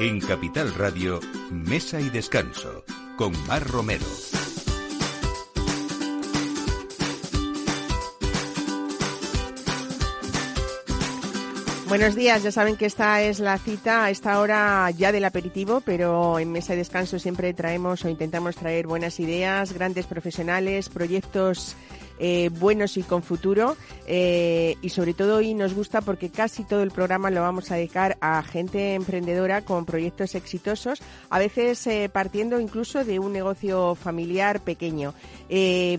En Capital Radio, Mesa y Descanso, con Mar Romero. Buenos días, ya saben que esta es la cita a esta hora ya del aperitivo, pero en Mesa y Descanso siempre traemos o intentamos traer buenas ideas, grandes profesionales, proyectos eh, buenos y con futuro. Eh, y sobre todo hoy nos gusta porque casi todo el programa lo vamos a dedicar a gente emprendedora con proyectos exitosos, a veces eh, partiendo incluso de un negocio familiar pequeño.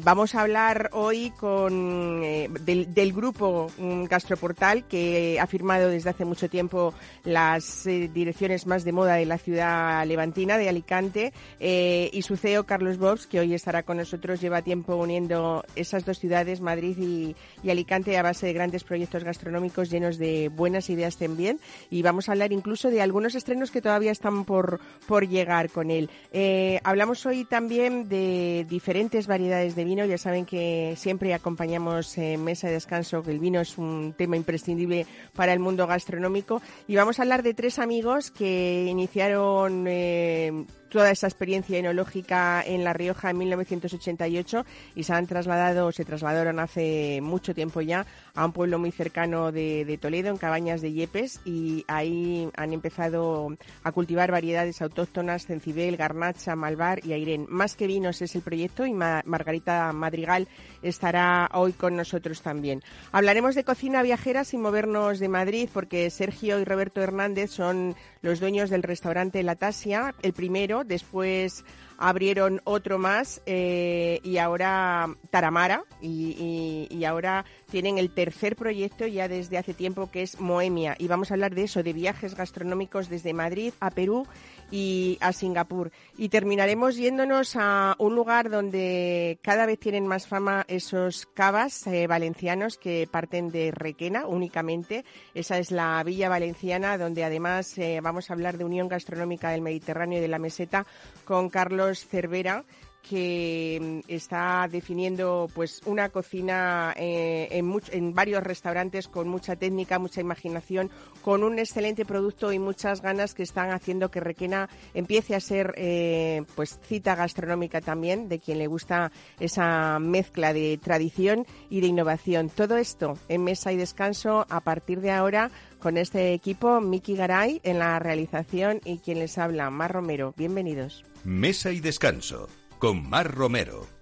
vamos a hablar hoy con del, del, grupo Gastroportal que ha firmado desde hace mucho tiempo las direcciones más de moda de la ciudad levantina de Alicante y su CEO Carlos Bobs que hoy estará con nosotros lleva tiempo uniendo esas dos ciudades, Madrid y, Alicante, a base de grandes proyectos gastronómicos llenos de buenas ideas también. Y vamos a hablar incluso de algunos estrenos que todavía están por, por llegar con él. Eh, hablamos hoy también de diferentes variedades de vino. Ya saben que siempre acompañamos en Mesa de Descanso, que el vino es un tema imprescindible para el mundo gastronómico. Y vamos a hablar de tres amigos que iniciaron eh, toda esa experiencia enológica en La Rioja en 1988 y se han trasladado, se trasladaron hace mucho tiempo ya a un pueblo muy cercano de, Toledo, en Cabañas de Yepes, y ahí han empezado a cultivar variedades autóctonas, cencibel, garnacha, malvar y airén. Más que vinos es el proyecto y Margarita Madrigal estará hoy con nosotros también. Hablaremos de cocina viajera sin movernos de Madrid porque Sergio y Roberto Hernández son los dueños del restaurante La Tasia, el primero, después abrieron otro más eh, y ahora Taramara y, y, ahora tienen el tercer proyecto ya desde hace tiempo que es Moemia. Y vamos a hablar de eso, de viajes gastronómicos desde Madrid a Perú y a Singapur. Y terminaremos yéndonos a un lugar donde cada vez tienen más fama esos cavas eh, valencianos que parten de Requena únicamente. Esa es la Villa Valenciana, donde además eh, vamos a hablar de Unión Gastronómica del Mediterráneo y de la Meseta con Carlos Cervera que mm, está definiendo pues una cocina eh, en, varios restaurantes con mucha técnica, mucha imaginación, con un excelente producto y muchas ganas que están haciendo que Requena empiece a ser eh, pues cita gastronómica también de quien le gusta esa mezcla de tradición y de innovación. Todo esto en mesa y descanso a partir de ahora con este equipo, Miki Garay en la realización y quien les habla, Mar Romero. Bienvenidos. Mesa y descanso con Mar Romero.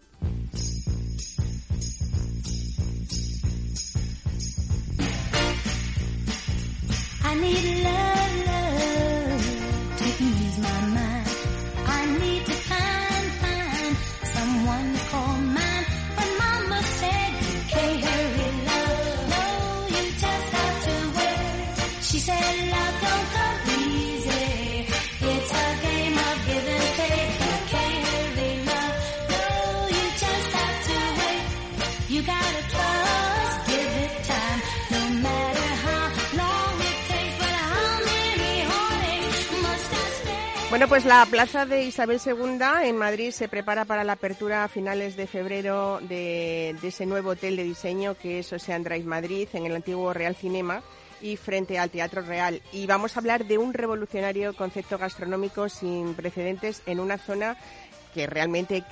Bueno, pues la plaza de Isabel II en Madrid se prepara para la apertura a finales de febrero de, ese nuevo hotel de diseño que es Ocean Drive Madrid en el antiguo Real Cinema y frente al Teatro Real. Y vamos a hablar de un revolucionario concepto gastronómico sin precedentes en una zona que realmente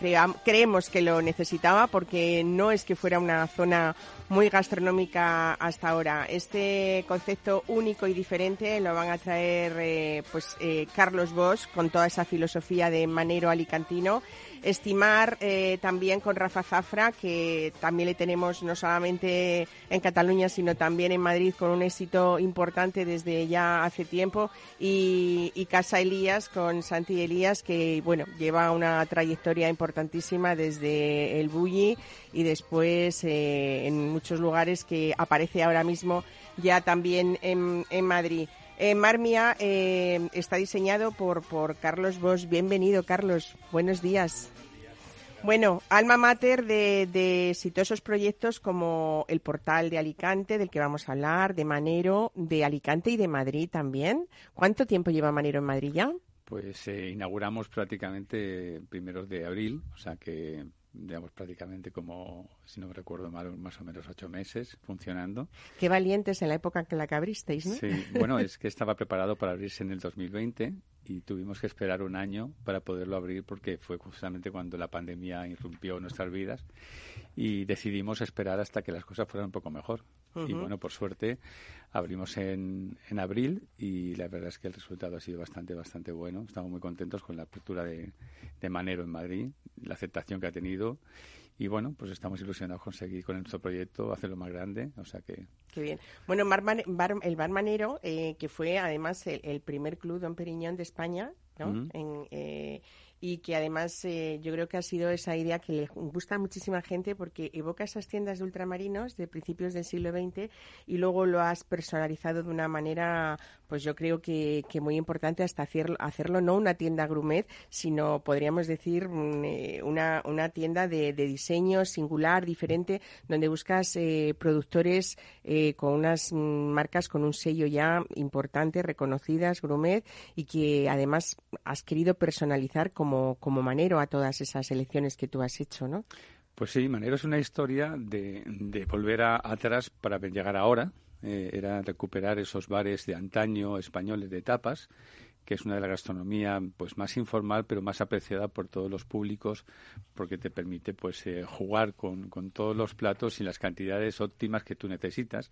creemos que lo necesitaba porque no es que fuera una zona muy gastronómica hasta ahora. Este concepto único y diferente lo van a traer eh, pues eh, Carlos Bosch con toda esa filosofía de manero alicantino Estimar eh, también con Rafa Zafra, que también le tenemos no solamente en Cataluña, sino también en Madrid con un éxito importante desde ya hace tiempo. Y, Casa Elías con Santi Elías, que bueno, lleva una trayectoria importantísima desde el Bulli y después eh, en muchos lugares que aparece ahora mismo ya también en, en Madrid. Eh, Marmia eh, está diseñado por, por Carlos Bosch. Bienvenido, Carlos. Buenos días. Bueno, alma mater de, de, exitosos proyectos como el portal de Alicante, del que vamos a hablar, de Manero, de Alicante y de Madrid también. ¿Cuánto tiempo lleva Manero en Madrid ya? Pues eh, inauguramos prácticamente primeros de abril, o sea que digamos prácticamente como si no me recuerdo mal, más o menos ocho meses funcionando. Qué valientes en la época en la que abristeis, ¿no? Sí, bueno, es que estaba preparado para abrirse en el 2020 y tuvimos que esperar un año para poderlo abrir porque fue justamente cuando la pandemia irrumpió nuestras vidas y decidimos esperar hasta que las cosas fueran un poco mejor. Y bueno, por suerte abrimos en, en abril y la verdad es que el resultado ha sido bastante, bastante bueno. Estamos muy contentos con la apertura de, de Manero en Madrid, la aceptación que ha tenido y bueno, pues estamos ilusionados con seguir con nuestro proyecto, hacerlo más grande, o sea que... Qué bien. Bueno, el Bar Manero, eh, que fue además el, primer club Don Periñón de España, ¿no? en, eh, y que además eh, yo creo que ha sido esa idea que le gusta muchísima gente porque evoca esas tiendas de ultramarinos de principios del siglo XX y luego lo has personalizado de una manera, pues yo creo que, que muy importante hasta hacerlo, hacerlo no una tienda grumet, sino podríamos decir mm, eh, una, una tienda de, diseño singular, diferente, donde buscas eh, productores con unas mm, marcas con un sello ya importante, reconocidas, grumet, y que además has querido personalizar como como, Manero a todas esas elecciones que tú has hecho, ¿no? Pues sí, Manero es una historia de, volver a, atrás para llegar ahora. Eh, era recuperar esos bares de antaño españoles de tapas que es una de la gastronomía pues más informal pero más apreciada por todos los públicos porque te permite pues eh, jugar con, con, todos los platos y las cantidades óptimas que tú necesitas.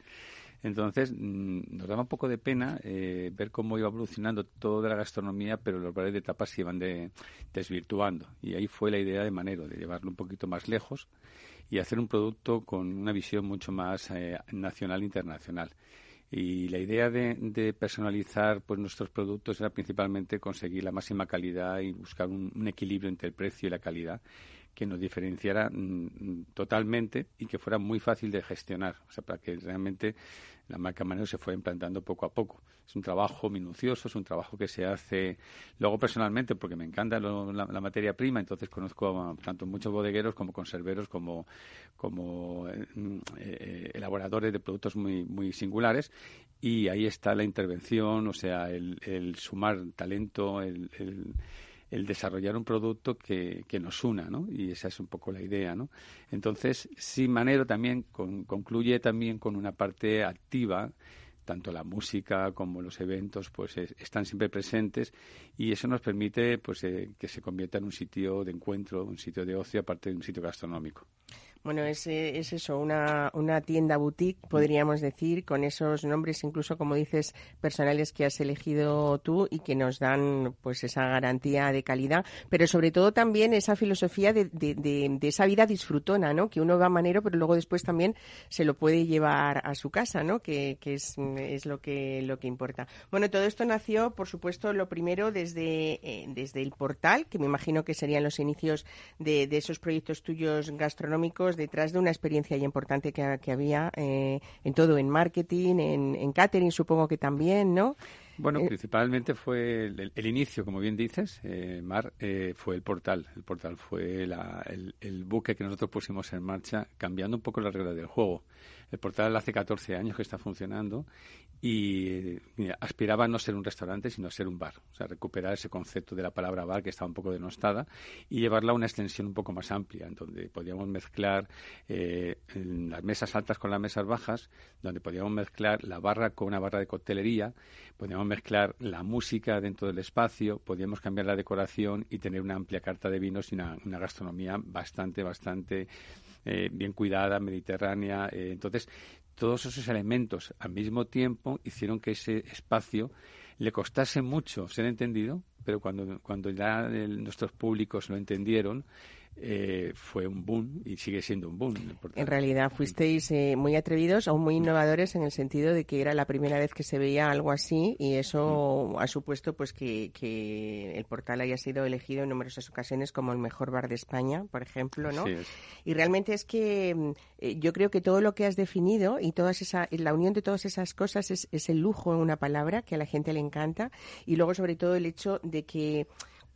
Entonces mm, nos daba un poco de pena eh, ver cómo iba evolucionando toda la gastronomía pero los bares de tapas se iban de, desvirtuando. Y ahí fue la idea de Manero de llevarlo un poquito más lejos y hacer un producto con una visión mucho más eh, nacional e internacional y la idea de, personalizar pues nuestros productos era principalmente conseguir la máxima calidad y buscar un, equilibrio entre el precio y la calidad que nos diferenciara mm, totalmente y que fuera muy fácil de gestionar, o sea, para que realmente la marca Manero se fue implantando poco a poco. Es un trabajo minucioso, es un trabajo que se hace luego personalmente porque me encanta la, materia prima, entonces conozco tanto muchos bodegueros como conserveros como, como eh, eh, elaboradores de productos muy, muy singulares y ahí está la intervención, o sea, el, sumar talento, el el desarrollar un producto que, que, nos una, ¿no? Y esa es un poco la idea, ¿no? Entonces, sí, Manero también concluye también con una parte activa tanto la música como los eventos pues están siempre presentes y eso nos permite pues eh, que se convierta en un sitio de encuentro, un sitio de ocio aparte de un sitio gastronómico. Bueno, es, es eso, una, una tienda boutique, podríamos decir, con esos nombres, incluso como dices, personales que has elegido tú y que nos dan pues esa garantía de calidad, pero sobre todo también esa filosofía de, de, de, esa vida disfrutona, ¿no? Que uno va a manero, pero luego después también se lo puede llevar a su casa, ¿no? Que, que es, es lo que lo que importa. Bueno, todo esto nació, por supuesto, lo primero desde, eh, desde el portal, que me imagino que serían los inicios de, de esos proyectos tuyos gastronómicos detrás de una experiencia ya importante que, había eh, en todo, en marketing, en, en catering supongo que también, ¿no? Bueno, eh, principalmente fue el, inicio, como bien dices, eh, Mar, fue el portal. El portal fue el, el, buque que nosotros pusimos en marcha, cambiando un poco las reglas del juego. El portal hace 14 años que está funcionando y aspiraba a no ser un restaurante, sino a ser un bar. O sea, recuperar ese concepto de la palabra bar que estaba un poco denostada y llevarla a una extensión un poco más amplia, en donde podíamos mezclar eh, las mesas altas con las mesas bajas, donde podíamos mezclar la barra con una barra de coctelería, podíamos mezclar la música dentro del espacio, podíamos cambiar la decoración y tener una amplia carta de vinos y una gastronomía bastante, bastante eh, bien cuidada, mediterránea. Eh, entonces, todos esos elementos al mismo tiempo hicieron que ese espacio le costase mucho ser entendido, pero cuando, cuando ya nuestros públicos lo entendieron, eh, fue un boom y sigue siendo un boom. En realidad fuisteis eh, muy atrevidos o muy innovadores en el sentido de que era la primera vez que se veía algo así y eso ha supuesto pues que, el portal haya sido elegido en numerosas ocasiones como el mejor bar de España, por ejemplo, ¿no? Y realmente es que mm, eh, yo creo que todo lo que has definido y todas esa, la unión de todas esas cosas es, es el lujo en una palabra que a la gente le encanta y luego sobre todo el hecho de que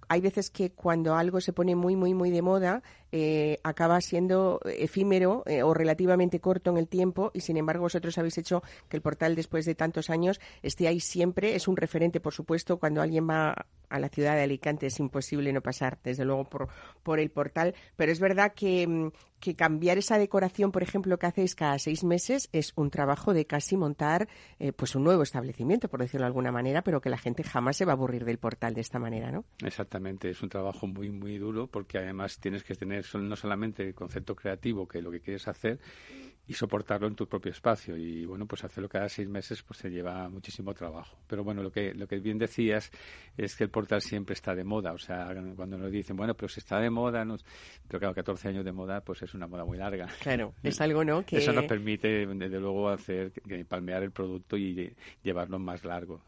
hay veces que cuando algo se pone muy, muy, muy de moda, eh, acaba siendo efímero eh, o relativamente corto en el tiempo y sin embargo vosotros habéis hecho que el portal después de tantos años esté ahí siempre. Es un referente, por supuesto, cuando alguien va a la ciudad de Alicante es imposible no pasar, desde luego, por, por el portal, pero es verdad que, mm, que cambiar esa decoración, por ejemplo, que hacéis cada seis meses es un trabajo de casi montar eh, pues un nuevo establecimiento, por decirlo de alguna manera, pero que la gente jamás se va a aburrir del portal de esta manera, ¿no? Exactamente, es un trabajo muy, muy duro porque además tienes que tener no solamente el concepto creativo, que es lo que quieres hacer, y soportarlo en tu propio espacio. Y bueno, pues hacerlo cada seis meses pues se lleva muchísimo trabajo. Pero bueno, lo que, lo que bien decías es que el portal siempre está de moda. O sea, cuando nos dicen, bueno, pero si está de moda, no... pero claro, 14 años de moda, pues es una moda muy larga. Claro, es algo, ¿no? Que... Eso nos permite, desde luego, hacer palmear el producto y llevarlo más largo.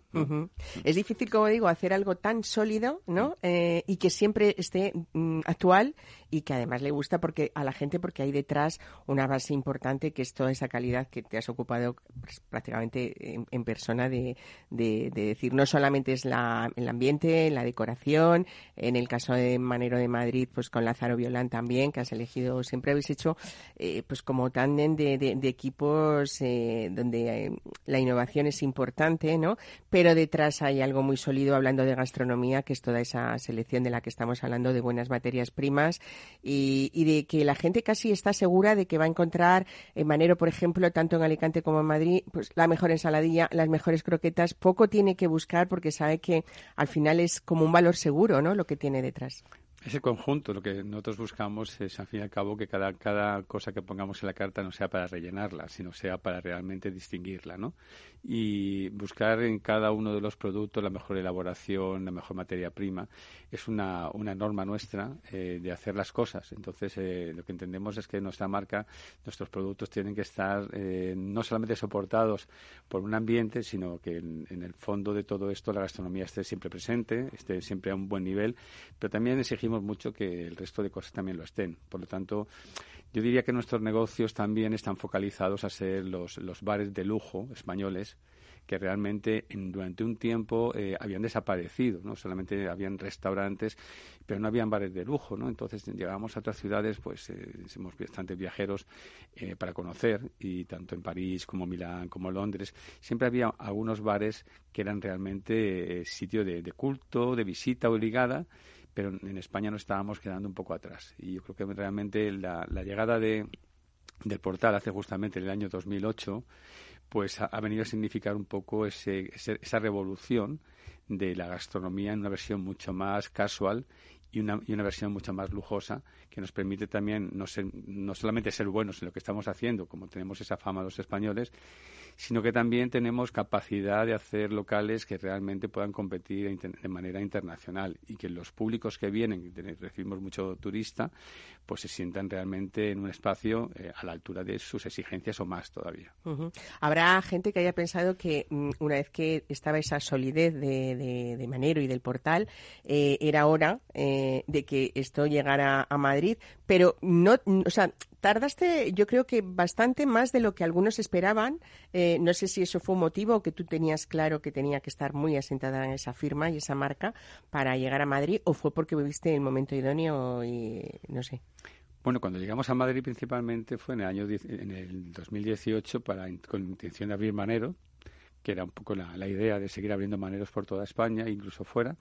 Es difícil, como digo, hacer algo tan sólido, ¿no? Eh, y que siempre esté mm, actual y que además le gusta porque a la gente porque hay detrás una base importante que es toda esa calidad que te has ocupado pues, prácticamente en, persona de, decir no solamente es la, el ambiente, la decoración, en el caso de Manero de Madrid, pues con Lázaro Violán también, que has elegido, siempre habéis hecho eh, pues como tándem de, equipos eh, donde la innovación es importante, ¿no? Pero pero detrás hay algo muy sólido hablando de gastronomía, que es toda esa selección de la que estamos hablando de buenas materias primas y, de que la gente casi está segura de que va a encontrar en Manero, por ejemplo, tanto en Alicante como en Madrid, pues la mejor ensaladilla, las mejores croquetas. Poco tiene que buscar porque sabe que al final es como un valor seguro, ¿no? Lo que tiene detrás. Ese conjunto, lo que nosotros buscamos es, al fin y al cabo, que cada, cada cosa que pongamos en la carta no sea para rellenarla, sino sea para realmente distinguirla, ¿no? Y buscar en cada uno de los productos la mejor elaboración, la mejor materia prima, es una, una norma nuestra eh, de hacer las cosas. Entonces, eh, lo que entendemos es que nuestra marca, nuestros productos tienen que estar eh, no solamente soportados por un ambiente, sino que en, en el fondo de todo esto la gastronomía esté siempre presente, esté siempre a un buen nivel, pero también exigimos mucho que el resto de cosas también lo estén. Por lo tanto, yo diría que nuestros negocios también están focalizados a ser los, los bares de lujo españoles que realmente en, durante un tiempo eh, habían desaparecido, ¿no? Solamente habían restaurantes, pero no habían bares de lujo, ¿no? Entonces llegamos a otras ciudades, pues eh, somos bastantes viajeros eh, para conocer, y tanto en París como Milán como Londres, siempre había algunos bares que eran realmente sitio de, de culto, de visita obligada, pero en España nos estábamos quedando un poco atrás. Y yo creo que realmente la, llegada de, del portal hace justamente en el año 2008, pues ha, venido a significar un poco ese, esa revolución de la gastronomía en una versión mucho más casual y una, y una versión mucho más lujosa que nos permite también no, ser, no solamente ser buenos en lo que estamos haciendo, como tenemos esa fama los españoles, sino que también tenemos capacidad de hacer locales que realmente puedan competir de manera internacional y que los públicos que vienen, recibimos mucho turista, pues se sientan realmente en un espacio eh, a la altura de sus exigencias o más todavía. Habrá gente que haya pensado que mm, una vez que estaba esa solidez de, de, Manero y del portal, eh, era hora eh, de que esto llegara a Madrid, pero no, o sea, tardaste, yo creo que bastante más de lo que algunos esperaban. Eh, no sé si eso fue un motivo que tú tenías claro que tenía que estar muy asentada en esa firma y esa marca para llegar a Madrid, o fue porque viviste el momento idóneo y no sé. Bueno, cuando llegamos a Madrid principalmente fue en el año en el 2018 para con intención de abrir Manero, que era un poco la, la idea de seguir abriendo maneros por toda España, incluso fuera.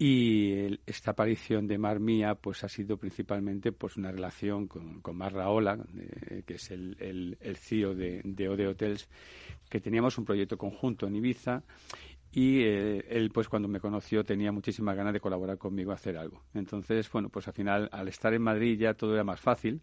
Y esta aparición de Mar Mía pues ha sido principalmente pues una relación con, con Mar Raola, que es el, el, el CEO de, de Ode Hotels, que teníamos un proyecto conjunto en Ibiza y eh, él pues cuando me conoció tenía muchísimas ganas de colaborar conmigo a hacer algo. Entonces, bueno, pues al final al estar en Madrid ya todo era más fácil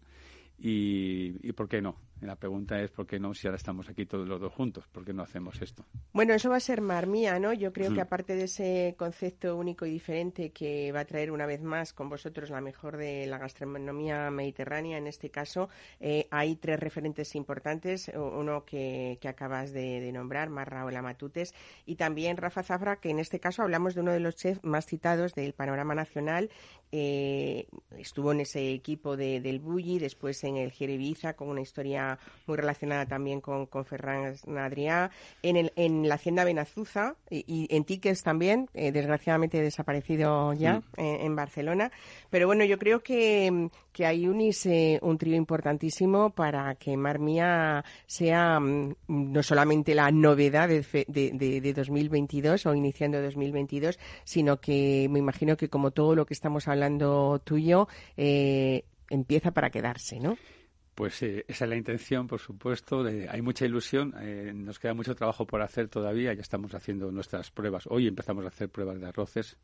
y, y ¿por qué no? La pregunta es por qué no, si ahora estamos aquí todos los dos juntos, ¿por qué no hacemos esto? Bueno, eso va a ser mar mía, ¿no? Yo creo que aparte de ese concepto único y diferente que va a traer una vez más con vosotros la mejor de la gastronomía mediterránea, en este caso, eh, hay tres referentes importantes. Uno que, que acabas de, nombrar, Mar Raúl Matutes, y también Rafa Zafra, que en este caso hablamos de uno de los chefs más citados del panorama nacional. Eh, estuvo en ese equipo de, del Bulli, después en el Jeribiza con una historia está muy relacionada también con, con Ferran Adrià, en, el, en la Hacienda Benazuza y, en Tickets también, eh, desgraciadamente desaparecido ya en, Barcelona. Pero bueno, yo creo que, que hay unís un trío importantísimo para que Mar Mía sea mm, no solamente la novedad de, de, de, de 2022 o iniciando 2022, sino que me imagino que como todo lo que estamos hablando tú y yo, eh, empieza para quedarse, ¿no? Pues eh, esa es la intención, por supuesto. hay mucha ilusión. Eh, nos queda mucho trabajo por hacer todavía. Ya estamos haciendo nuestras pruebas. Hoy empezamos a hacer pruebas de arroces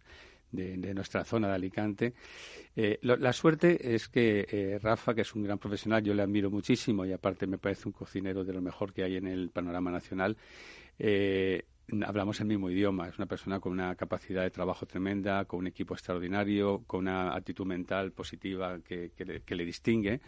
de, nuestra zona de Alicante. la suerte es que Rafa, que es un gran profesional, yo le admiro muchísimo y aparte me parece un cocinero de lo mejor que hay en el panorama nacional hablamos el mismo idioma. Es una persona con una capacidad de trabajo tremenda, con un equipo extraordinario, con una actitud mental positiva que, le, distingue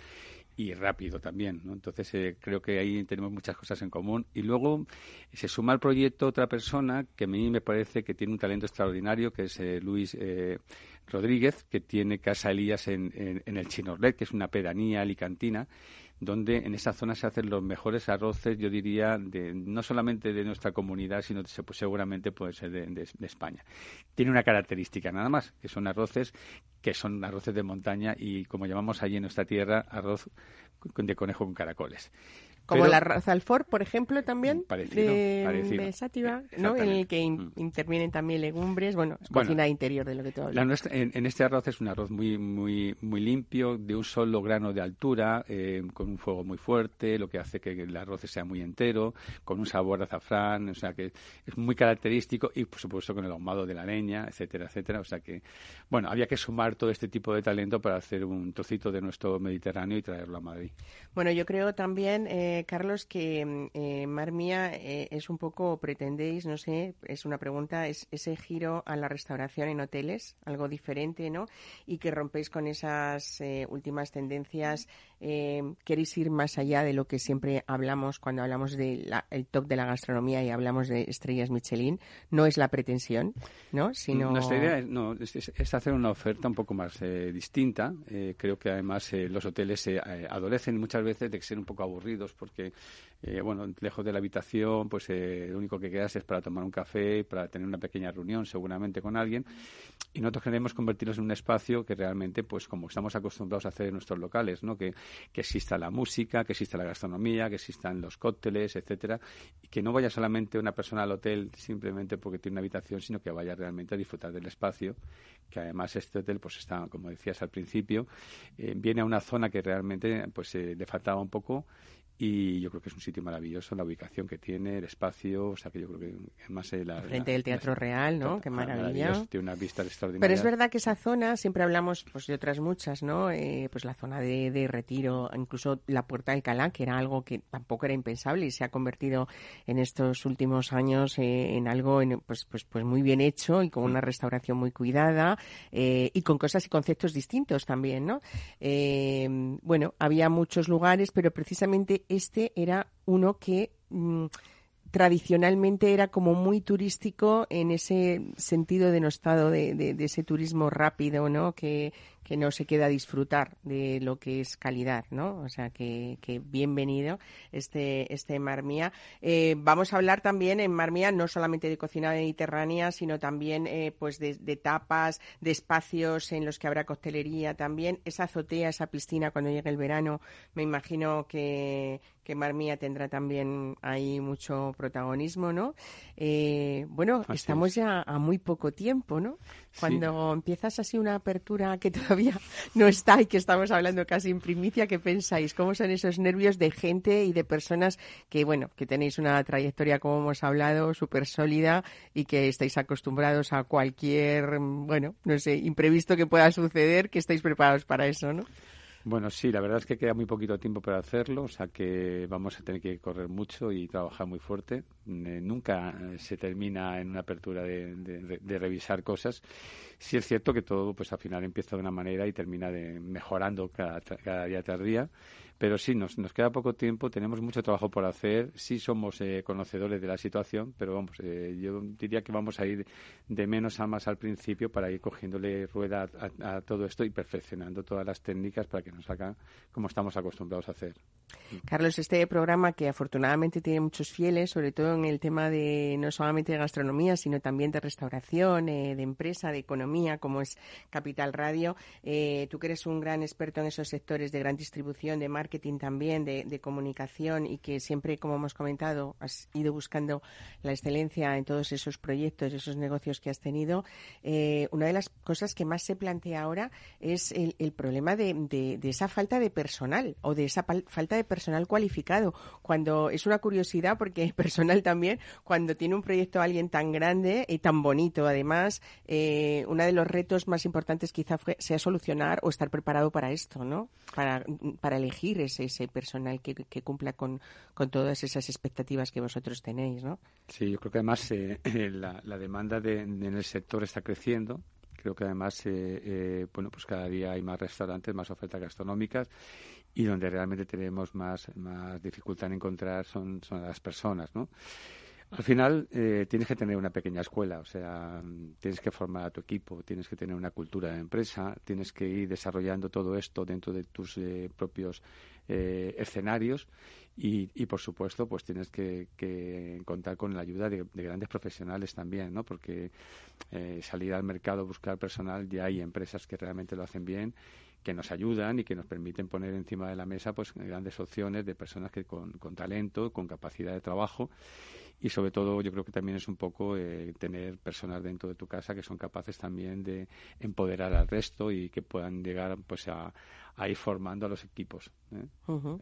y rápido también. ¿no? Entonces eh, creo que ahí tenemos muchas cosas en común. Y luego se suma al proyecto otra persona que a mí me parece que tiene un talento extraordinario, que es eh, Luis eh, Rodríguez, que tiene Casa Elías en, en, en el Chinorlet, que es una pedanía alicantina donde en esa zona se hacen los mejores arroces, yo diría, de, no solamente de nuestra comunidad, sino seguramente puede ser de, España. Tiene una característica nada más, que son arroces que son arroces de montaña y, como llamamos allí en nuestra tierra, arroz de conejo con caracoles. Como la raza Alfort, por ejemplo, también. Parecido, de, Sátiva, ¿no? En el que mm. intervienen también legumbres. Bueno, es cocina interior de lo que tú hablas. en, este arroz es un arroz muy, muy, muy limpio, de un solo grano de altura, eh, con un fuego muy fuerte, lo que hace que el arroz sea muy entero, con un sabor de azafrán, o sea que es muy característico y, por supuesto, con el ahumado de la leña, etcétera, etcétera. O sea que, bueno, había que sumar todo este tipo de talento para hacer un trocito de nuestro Mediterráneo y traerlo a Madrid. Bueno, yo creo también. Eh, Carlos, que eh, Mar Mía eh, es un poco, pretendéis, no sé, es una pregunta, es ese giro a la restauración en hoteles, algo diferente, ¿no? Y que rompéis con esas eh, últimas tendencias eh, queréis ir más allá de lo que siempre hablamos cuando hablamos del top de la gastronomía y hablamos de estrellas Michelin. No es la pretensión, ¿no? Sino... Nuestra idea es, no, es, hacer una oferta un poco más eh, distinta. Eh, creo que además los hoteles adolecen muchas veces de ser un poco aburridos porque eh, bueno, lejos de la habitación, pues eh, lo único que quedas es para tomar un café, para tener una pequeña reunión seguramente con alguien. Y nosotros queremos convertirnos en un espacio que realmente, pues como estamos acostumbrados a hacer en nuestros locales, ¿no? Que, que exista la música, que exista la gastronomía, que existan los cócteles, etcétera, y que no vaya solamente una persona al hotel simplemente porque tiene una habitación, sino que vaya realmente a disfrutar del espacio, que además este hotel, pues está, como decías al principio, eh, viene a una zona que realmente pues le faltaba un poco y yo creo que es un sitio maravilloso, la ubicación que tiene, el espacio, o sea que yo creo que más la, frente del Teatro Real, ¿no? Qué maravilla. Tiene una vista extraordinaria. Pero es verdad que esa zona, siempre hablamos pues de otras muchas, ¿no? Eh, pues la zona de, de, retiro, incluso la Puerta del Calán, que era algo que tampoco era impensable y se ha convertido en estos últimos años eh, en algo pues, pues, pues muy bien hecho y con una restauración muy cuidada eh, y con cosas y conceptos distintos también, ¿no? bueno, había muchos lugares, pero precisamente este era uno que mm, tradicionalmente era como muy turístico en ese sentido denostado de, de, ese turismo rápido, ¿no? Que, que no se queda a disfrutar de lo que es calidad, ¿no? O sea, que, que bienvenido este, este Mar Mía. Eh, vamos a hablar también en Mar Mía no solamente de cocina mediterránea, sino también eh, pues de, de, tapas, de espacios en los que habrá coctelería también. Esa azotea, esa piscina cuando llegue el verano, me imagino que, que Mar Mía tendrá también ahí mucho protagonismo, ¿no? Eh, bueno, estamos ya a muy poco tiempo, ¿no? Cuando empiezas así una apertura que todavía no está y que estamos hablando casi en primicia, ¿qué pensáis? ¿Cómo son esos nervios de gente y de personas que, bueno, que tenéis una trayectoria, como hemos hablado, súper sólida y que estáis acostumbrados a cualquier, bueno, no sé, imprevisto que pueda suceder, que estáis preparados para eso, ¿no? Bueno, sí, la verdad es que queda muy poquito tiempo para hacerlo, o sea que vamos a tener que correr mucho y trabajar muy fuerte, eh, nunca eh, se termina en una apertura de, de, revisar cosas. Sí es cierto que todo, pues al final empieza de una manera y termina de mejorando cada, cada día tras día pero sí, nos, nos queda poco tiempo, tenemos mucho trabajo por hacer, sí somos eh, conocedores de la situación, pero vamos, eh, yo diría que vamos a ir de menos a más al principio para ir cogiéndole rueda a, todo esto y perfeccionando todas las técnicas para que nos haga como estamos acostumbrados a hacer. Carlos, este programa que afortunadamente tiene muchos fieles, sobre todo en el tema de no solamente de gastronomía, sino también de restauración, eh, de empresa, de economía, como es Capital Radio, tú que eres un gran experto en esos sectores de gran distribución, de marketing, marketing también, de, comunicación y que siempre, como hemos comentado, has ido buscando la excelencia en todos esos proyectos, esos negocios que has tenido. Eh, una de las cosas que más se plantea ahora es el, problema de, esa falta de personal o de esa falta de personal cualificado. Cuando es una curiosidad, porque personal también, cuando tiene un proyecto alguien tan grande y tan bonito, además, eh, uno de los retos más importantes quizá sea solucionar o estar preparado para esto, ¿no? Para elegir ese, personal que, cumpla con, todas esas expectativas que vosotros tenéis, ¿no? Sí, yo creo que además eh, la, demanda en el sector está creciendo. Creo que además, eh, eh, bueno, pues cada día hay más restaurantes, más ofertas gastronómicas y donde realmente tenemos más, más dificultad en encontrar son, son las personas, ¿no? Al final eh, tienes que tener una pequeña escuela, o sea, tienes que formar a tu equipo, tienes que tener una cultura de empresa, tienes que ir desarrollando todo esto dentro de tus eh, propios eh, escenarios y, y, por supuesto, pues tienes que, contar con la ayuda de, grandes profesionales también, ¿no? Porque salir al mercado, buscar personal, ya hay empresas que realmente lo hacen bien que nos ayudan y que nos permiten poner encima de la mesa pues grandes opciones de personas que con, con talento, con capacidad de trabajo. Y sobre todo yo creo que también es un poco eh, tener personas dentro de tu casa que son capaces también de empoderar al resto y que puedan llegar pues a, ir formando a los equipos ¿eh?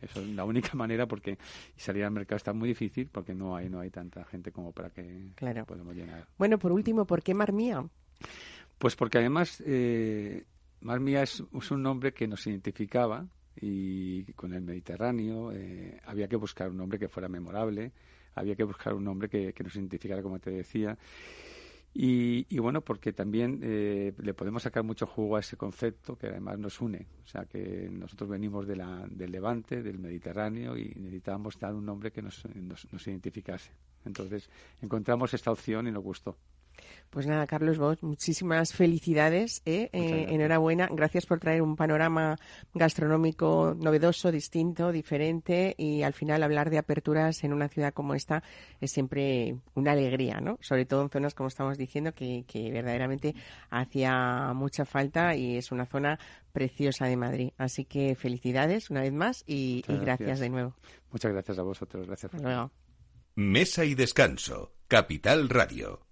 eso es la única manera porque salir al mercado está muy difícil porque no hay no hay tanta gente como para que podamos llenar. Bueno por último por qué Marmía pues porque además eh, Marmía es, es un nombre que nos identificaba y con el Mediterráneo eh, había que buscar un nombre que fuera memorable había que buscar un nombre que, nos identificara, como te decía. Y, bueno, porque también eh, le podemos sacar mucho jugo a ese concepto que además nos une. O sea, que nosotros venimos de la, del Levante, del Mediterráneo, y necesitábamos dar un nombre que nos, nos, nos identificase. Entonces encontramos esta opción y nos gustó. Pues nada, Carlos vos muchísimas felicidades. ¿eh? Eh, enhorabuena. Gracias por traer un panorama gastronómico novedoso, distinto, diferente y al final hablar de aperturas en una ciudad como esta es siempre una alegría, ¿no? Sobre todo en zonas, como estamos diciendo, que, verdaderamente hacía mucha falta y es una zona preciosa de Madrid. Así que felicidades una vez más y, gracias. de nuevo. Muchas gracias a vosotros. Gracias. Hasta luego. Mesa y descanso. Capital Radio.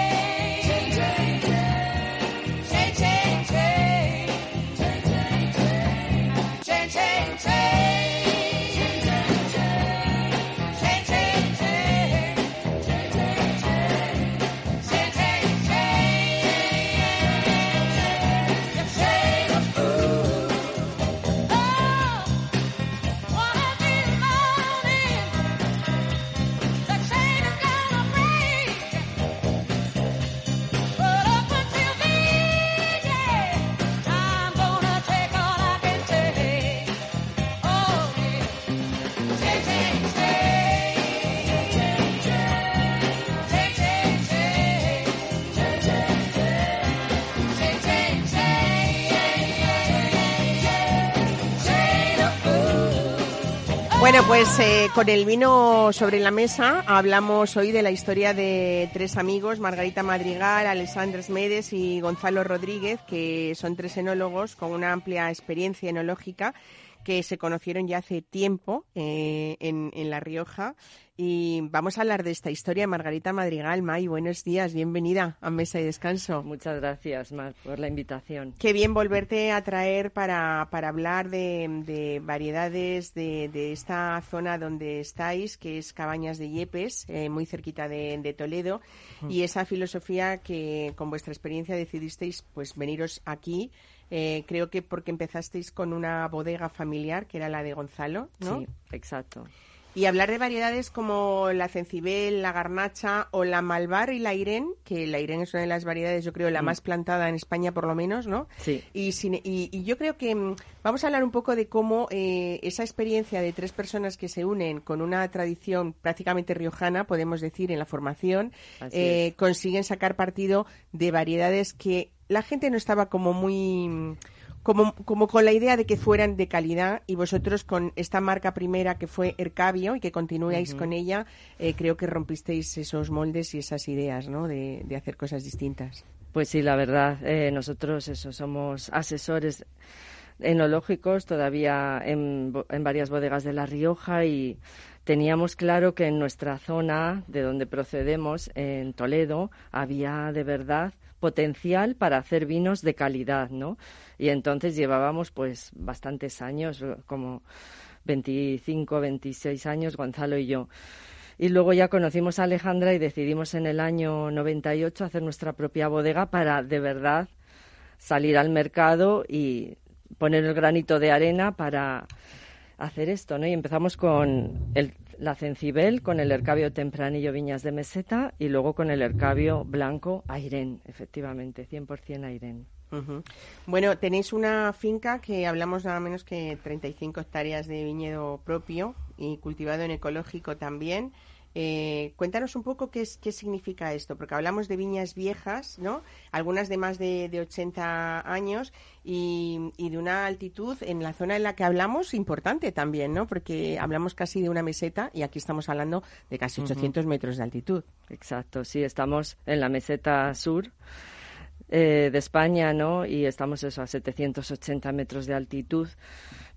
Pues eh, con el vino sobre la mesa hablamos hoy de la historia de tres amigos, Margarita Madrigal, Alessandra Medes y Gonzalo Rodríguez, que son tres enólogos con una amplia experiencia enológica que se conocieron ya hace tiempo eh, en La Rioja y vamos a hablar de esta historia. Margarita Madrigal, May, buenos días, bienvenida a Mesa y Descanso. Muchas gracias, Mar, por la invitación. Qué bien volverte a traer para, para hablar de, variedades de, de, esta zona donde estáis, que es Cabañas de Yepes, eh, muy cerquita de, de Toledo, y esa filosofía que con vuestra experiencia decidisteis pues veniros aquí Eh, creo que porque empezasteis con una bodega familiar, que era la de Gonzalo, ¿no? Sí, exacto. Y hablar de variedades como la cencibel, la garnacha o la malvar y la irén, que la irén es una de las variedades, yo creo, la más plantada en España por lo menos, ¿no? Sí. Y, sin- y- y yo creo que mm, vamos a hablar un poco de cómo eh, esa experiencia de tres personas que se unen con una tradición prácticamente riojana, podemos decir, en la formación, eh, consiguen sacar partido de variedades que la gente no estaba como muy mm, como, como con la idea de que fueran de calidad y vosotros con esta marca primera que fue Ercabio y que continuáis con ella, eh, creo que rompisteis esos moldes y esas ideas, ¿no? De, de hacer cosas distintas. Pues sí, la verdad, eh, nosotros eso, somos asesores enológicos todavía en, en varias bodegas de La Rioja y teníamos claro que en nuestra zona de donde procedemos, en Toledo, había de verdad potencial para hacer vinos de calidad, ¿no? Y entonces llevábamos pues bastantes años, como 25, 26 años, Gonzalo y yo. Y luego ya conocimos a Alejandra y decidimos en el año 98 hacer nuestra propia bodega para de verdad salir al mercado y poner el granito de arena para hacer esto, ¿no? Y empezamos con el- la cencibel, con el hercabio tempranillo viñas de meseta y luego con el hercabio blanco Airén, efectivamente, 100% Airén. Bueno, tenéis una finca que hablamos nada menos que 35 hectáreas de viñedo propio y cultivado en ecológico también. Eh, cuéntanos un poco qué, es, qué significa esto, porque hablamos de viñas viejas, ¿no? Algunas de más de, de 80 años y, y de una altitud en la zona en la que hablamos importante también, ¿no? Porque hablamos casi de una meseta y aquí estamos hablando de casi 800 metros de altitud. Exacto, sí, estamos en la meseta sur eh, de España, ¿no? Y estamos eso a 780 metros de altitud.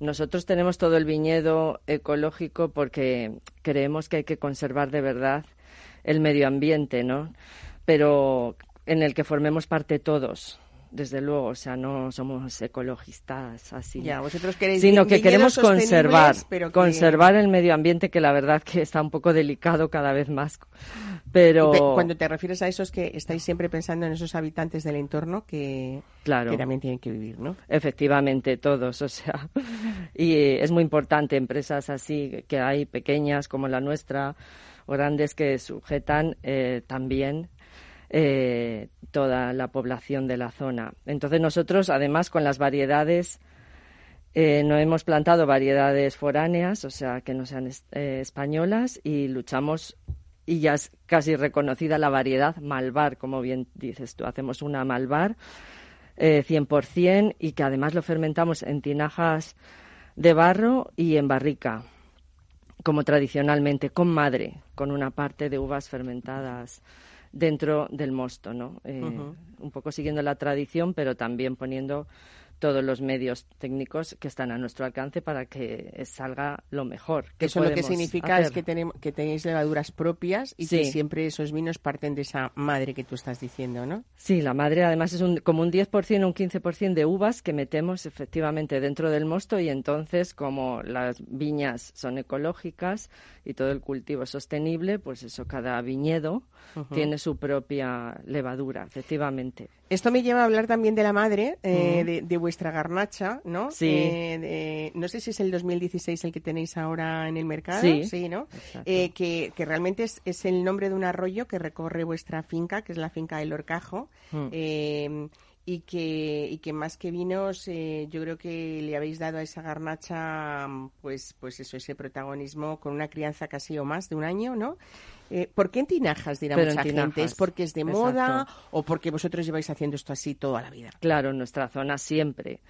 Nosotros tenemos todo el viñedo ecológico porque creemos que hay que conservar de verdad el medio ambiente, ¿no? Pero en el que formemos parte todos, desde luego, o sea, no somos ecologistas así Ya, vosotros queréis sino que queremos conservar, sostenibles, pero que- conservar el medio ambiente que la verdad que está un poco delicado cada vez más. Pero Pe- Cuando te refieres a eso es que estáis siempre pensando en esos habitantes del entorno que, Claro. que también tienen que vivir, ¿no? Efectivamente, todos, o sea, y es muy importante empresas así que hay pequeñas como la nuestra o grandes que sujetan eh, también eh, toda la población de la zona. Entonces nosotros, además, con las variedades eh, no hemos plantado variedades foráneas, o sea, que no sean eh, españolas, y luchamos, y ya es casi reconocida la variedad malvar, como bien dices tú. Hacemos una malvar eh, 100% y que además lo fermentamos en tinajas de barro y en barrica, como tradicionalmente, con madre, con una parte de uvas fermentadas dentro del mosto, ¿no? Eh, Un poco siguiendo la tradición, pero también poniendo todos los medios técnicos que están a nuestro alcance para que salga lo mejor. Que Eso lo que significa es que, tenemos, que tenéis levaduras propias y Sí. que siempre esos vinos parten de esa madre que tú estás diciendo, ¿no? Sí, la madre además es un, como un 10% o un 15% de uvas que metemos efectivamente dentro del mosto y entonces como las viñas son ecológicas y todo el cultivo es sostenible, pues eso, cada viñedo tiene su propia levadura, efectivamente. Esto me lleva a hablar también de la madre, eh, de, de vuestra garnacha, ¿no? Sí. Eh, no sé si es el 2016 el que tenéis ahora en el mercado, Sí. ¿no? Exacto. Eh, que, que realmente es, es el nombre de un arroyo que recorre vuestra finca, que es la finca del Orcajo. Mm. eh, y que, y que más que vinos, eh, yo creo que le habéis dado a esa garnacha, pues, pues eso, ese protagonismo con una crianza casi o más de un año, ¿no? Eh, ¿Por qué en tinajas, dirá Pero mucha gente? ¿Es porque es de exacto. moda o porque vosotros lleváis haciendo esto así toda la vida? Claro, en nuestra zona siempre,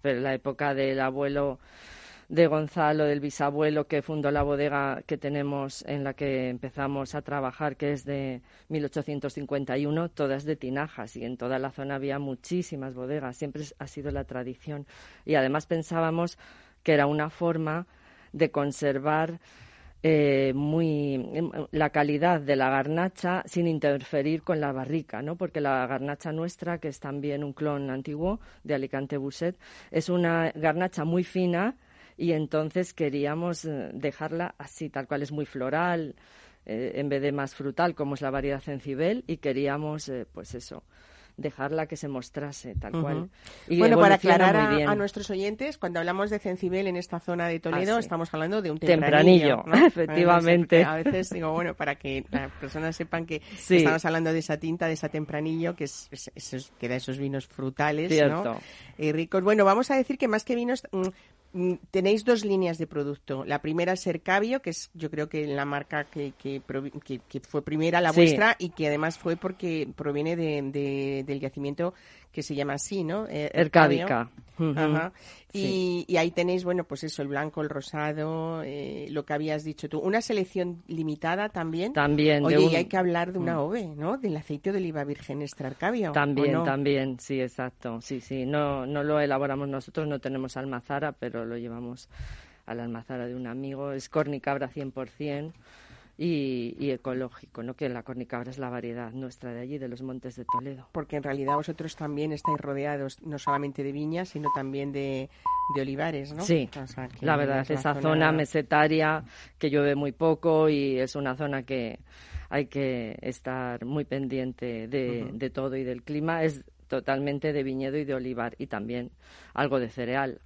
pero en la época del abuelo de Gonzalo, del bisabuelo que fundó la bodega que tenemos en la que empezamos a trabajar, que es de 1851, todas de tinajas y en toda la zona había muchísimas bodegas, siempre ha sido la tradición. Y además pensábamos que era una forma de conservar eh, muy em, la calidad de la garnacha sin interferir con la barrica, ¿no? Porque la garnacha nuestra, que es también un clon antiguo de Alicante Buset, es una garnacha muy fina y entonces queríamos eh, dejarla así, tal cual es muy floral, eh, en vez de más frutal, como es la variedad cencibel, y queríamos, eh, pues eso, dejarla que se mostrase tal cual. Y bueno, para evoluciona aclarar a, nuestros oyentes, cuando hablamos de cencibel en esta zona de Toledo, Ah, sí. estamos hablando de un Tempranillo, tempranillo. ¿no? efectivamente. A veces digo, bueno, para que las personas sepan que Sí. estamos hablando de esa tinta, de esa tempranillo, que, es, es- esos- que da esos vinos frutales, Cierto. ¿no? Y ricos. Bueno, vamos a decir que más que vinos... mm, Tenéis dos líneas de producto. La primera es Cercavio, que es yo creo que la marca que, que, que- que fue primera, la Sí. vuestra, y que además fue porque proviene de, de- del yacimiento que se llama así, ¿no? Eh. Ajá. Sí. Y, y ahí tenéis, bueno, pues eso, el blanco, el rosado, eh, lo que habías dicho tú. Una selección limitada también. También. Oye, un- Mm. y hay que hablar de una OVE, ¿no? Del aceite de oliva virgen extra Arcavio. ¿o También, no? también, sí, exacto. Sí, sí. No, no lo elaboramos nosotros, no tenemos almazara, pero lo llevamos a la almazara de un amigo. Es cornicabra 100% y, y ecológico, ¿no? Que la cornicabra es la variedad nuestra de allí, de los montes de Toledo. Porque en realidad vosotros también estáis rodeados no solamente de viñas, sino también de, de olivares, ¿no? Sí, O sea, que la verdad, es esa zona... mesetaria que llueve muy poco y es una zona que hay que estar muy pendiente de, de todo y del clima. Es totalmente de viñedo y de olivar y también algo de cereal.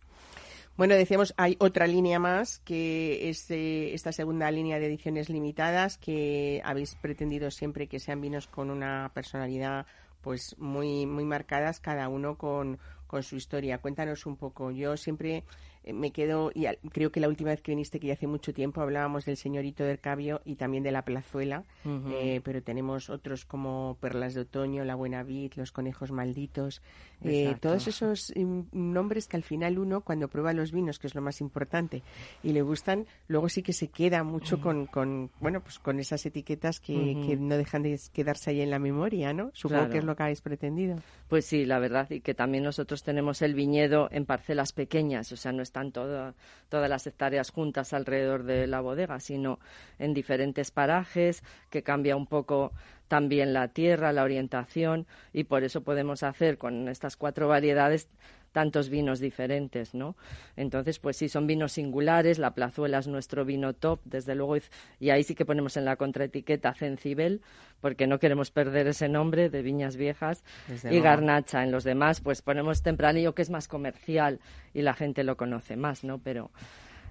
Bueno, decíamos, hay otra línea más, que es eh, esta segunda línea de ediciones limitadas, que habéis pretendido siempre que sean vinos con una personalidad pues muy, muy marcadas, cada uno con, con su historia. Cuéntanos un poco. Yo siempre eh, me quedo, y creo que la última vez que viniste, que ya hace mucho tiempo, hablábamos del señorito del Cabio y también de la plazuela, eh, pero tenemos otros como Perlas de Otoño, La Buena Vid, Los Conejos Malditos, eh, todos esos mm, nombres que al final uno, cuando prueba los vinos, que es lo más importante, y le gustan, luego sí que se queda mucho con, con bueno, pues con esas etiquetas que, no dejan de quedarse ahí en la memoria, ¿no? Supongo Claro. que es lo que habéis pretendido. Pues sí, la verdad, y que también nosotros tenemos el viñedo en parcelas pequeñas, o sea, no están todo- todas las hectáreas juntas alrededor de la bodega, sino en diferentes parajes, que cambia un poco también la tierra, la orientación, y por eso podemos hacer con estas cuatro variedades tantos vinos diferentes, ¿no? Entonces, pues sí, son vinos singulares, la plazuela es nuestro vino top, desde luego, y- ahí sí que ponemos en la contraetiqueta Cencibel, porque no queremos perder ese nombre de viñas viejas, Desde y garnacha. En los demás, pues ponemos tempranillo, que es más comercial y la gente lo conoce más, ¿no? Pero...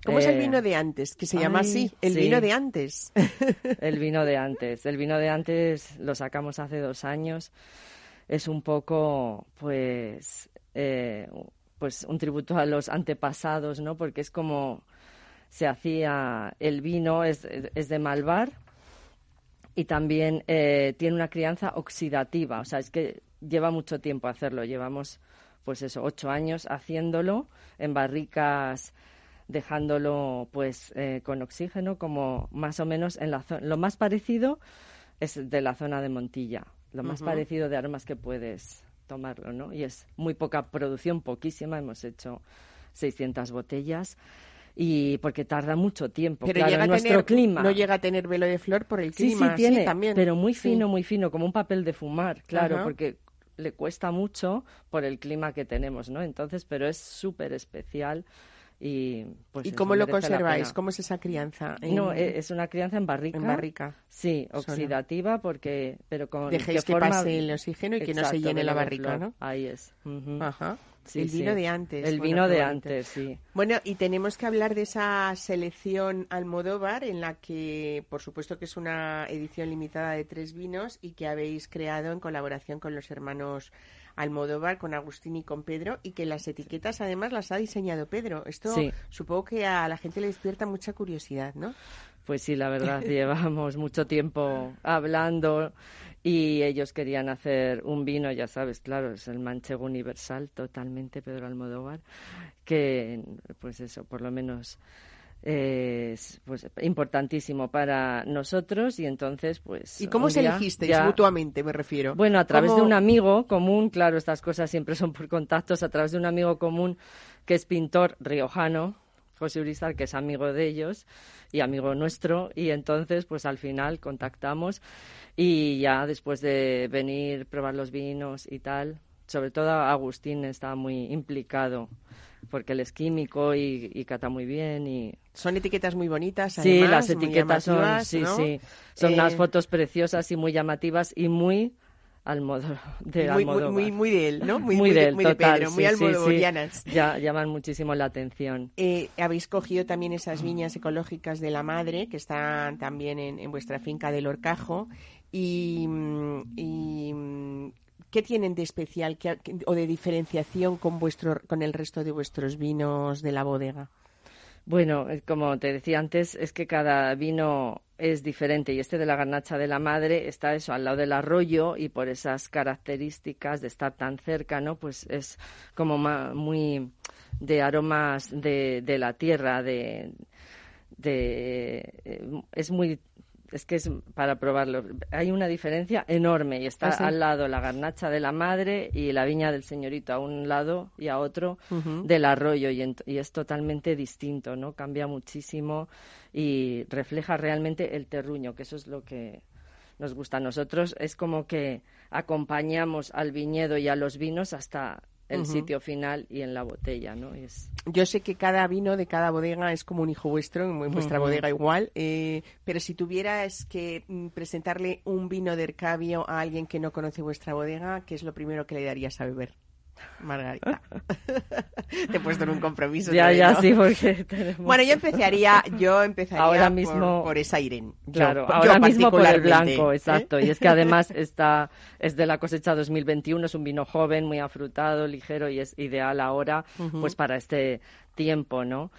¿Cómo es el eh, vino de antes? Que se llama así, el sí. vino de antes. El vino de antes. El vino de antes lo sacamos hace dos años. Es un poco, pues, eh, pues un tributo a los antepasados, ¿no? Porque es como se hacía el vino, es, es de malvar y también eh, tiene una crianza oxidativa. O sea, es que lleva mucho tiempo hacerlo. Llevamos, pues eso, ocho años haciéndolo en barricas dejándolo pues eh, con oxígeno como más o menos en la zona lo más parecido es de la zona de Montilla lo más parecido de aromas que puedes tomarlo no y es muy poca producción poquísima hemos hecho 600 botellas y porque tarda mucho tiempo Pero claro llega en a nuestro tener, clima no llega a tener velo de flor por el Sí, clima, sí, tiene, también. pero muy Sí. fino, muy fino, como un papel de fumar, claro, Ajá. porque le cuesta mucho por el clima que tenemos, ¿no? Entonces, pero es súper especial y pues ¿Y eso cómo lo conserváis? ¿Cómo es esa crianza? En- No, e- es una crianza en barrica. en barrica. Sí, Solo. oxidativa, porque, pero con Dejéis que forma- pase el oxígeno y que no se llene la barrica. ¿no? Ahí es. Ajá. Sí, el sí. vino de antes. El Bueno, vino de antes, sí. Bueno, y tenemos que hablar de esa selección Almodóvar, en la que, por supuesto, que es una edición limitada de tres vinos y que habéis creado en colaboración con los hermanos Almodóvar, con Agustín y con Pedro, y que las etiquetas además las ha diseñado Pedro. Esto Sí. supongo que a la gente le despierta mucha curiosidad, ¿no? Pues sí, la verdad, llevamos mucho tiempo hablando y ellos querían hacer un vino, ya sabes, claro, es el manchego universal totalmente, Pedro Almodóvar, que pues eso, por lo menos es pues importantísimo para nosotros y entonces pues ¿Y cómo os elegisteis ya- mutuamente, me refiero? bueno, a través de ¿Cómo- un amigo común, claro, estas cosas siempre son por contactos, a través de un amigo común que es pintor riojano, José Urizar, que es amigo de ellos y amigo nuestro, y entonces pues al final contactamos y ya después de venir, probar los vinos y tal, sobre todo Agustín está muy implicado porque él es químico y, y cata muy bien y Son etiquetas muy bonitas, Sí, además, las muy etiquetas son, sí, ¿no? sí. Son unas Eh, fotos preciosas y muy llamativas y muy Almodóvar, de muy, muy, Almodóvar. muy, muy de él, ¿no? Muy, de él, muy total, Pedro, muy sí, sí, sí. almodovarianas. Ya, llaman muchísimo la atención. Eh, habéis cogido también esas viñas ecológicas de la madre que están también en, en vuestra finca del Orcajo y, mm, y, mm, ¿qué tienen de especial o de diferenciación con vuestro con el resto de vuestros vinos de la bodega? Bueno, eh, como te decía antes, es que cada vino es diferente y este de la garnacha de la madre está eso al lado del arroyo y por esas características de estar tan cerca, ¿no? Pues es como muy de aromas de, de la tierra, de, de eh, es muy es que es para probarlo. Hay una diferencia enorme y está ¿Ah, sí? al lado la garnacha de la madre y la viña del señorito a un lado y a otro del arroyo y, y es totalmente distinto, ¿no? Cambia muchísimo y refleja realmente el terruño, que eso es lo que nos gusta a nosotros. Es como que acompañamos al viñedo y a los vinos hasta el sitio final y en la botella, ¿no? Es- Yo sé que cada vino de cada bodega es como un hijo vuestro, en vuestra bodega igual, eh, pero si tuvieras que mm, presentarle un vino de Ercabio a alguien que no conoce vuestra bodega, ¿qué es lo primero que le darías a beber? Margarita. Te he puesto en un compromiso. ya, otra vez, ya, ¿no? sí, porque tenemos... Bueno, yo empezaría, yo empezaría Ahora por- mismo- por, esa Irene. Claro, yo ahora mismo por el blanco, ¿eh? exacto. Y es que además está, es de la cosecha 2021, es un vino joven, muy afrutado, ligero y es ideal ahora, pues para este tiempo, ¿no?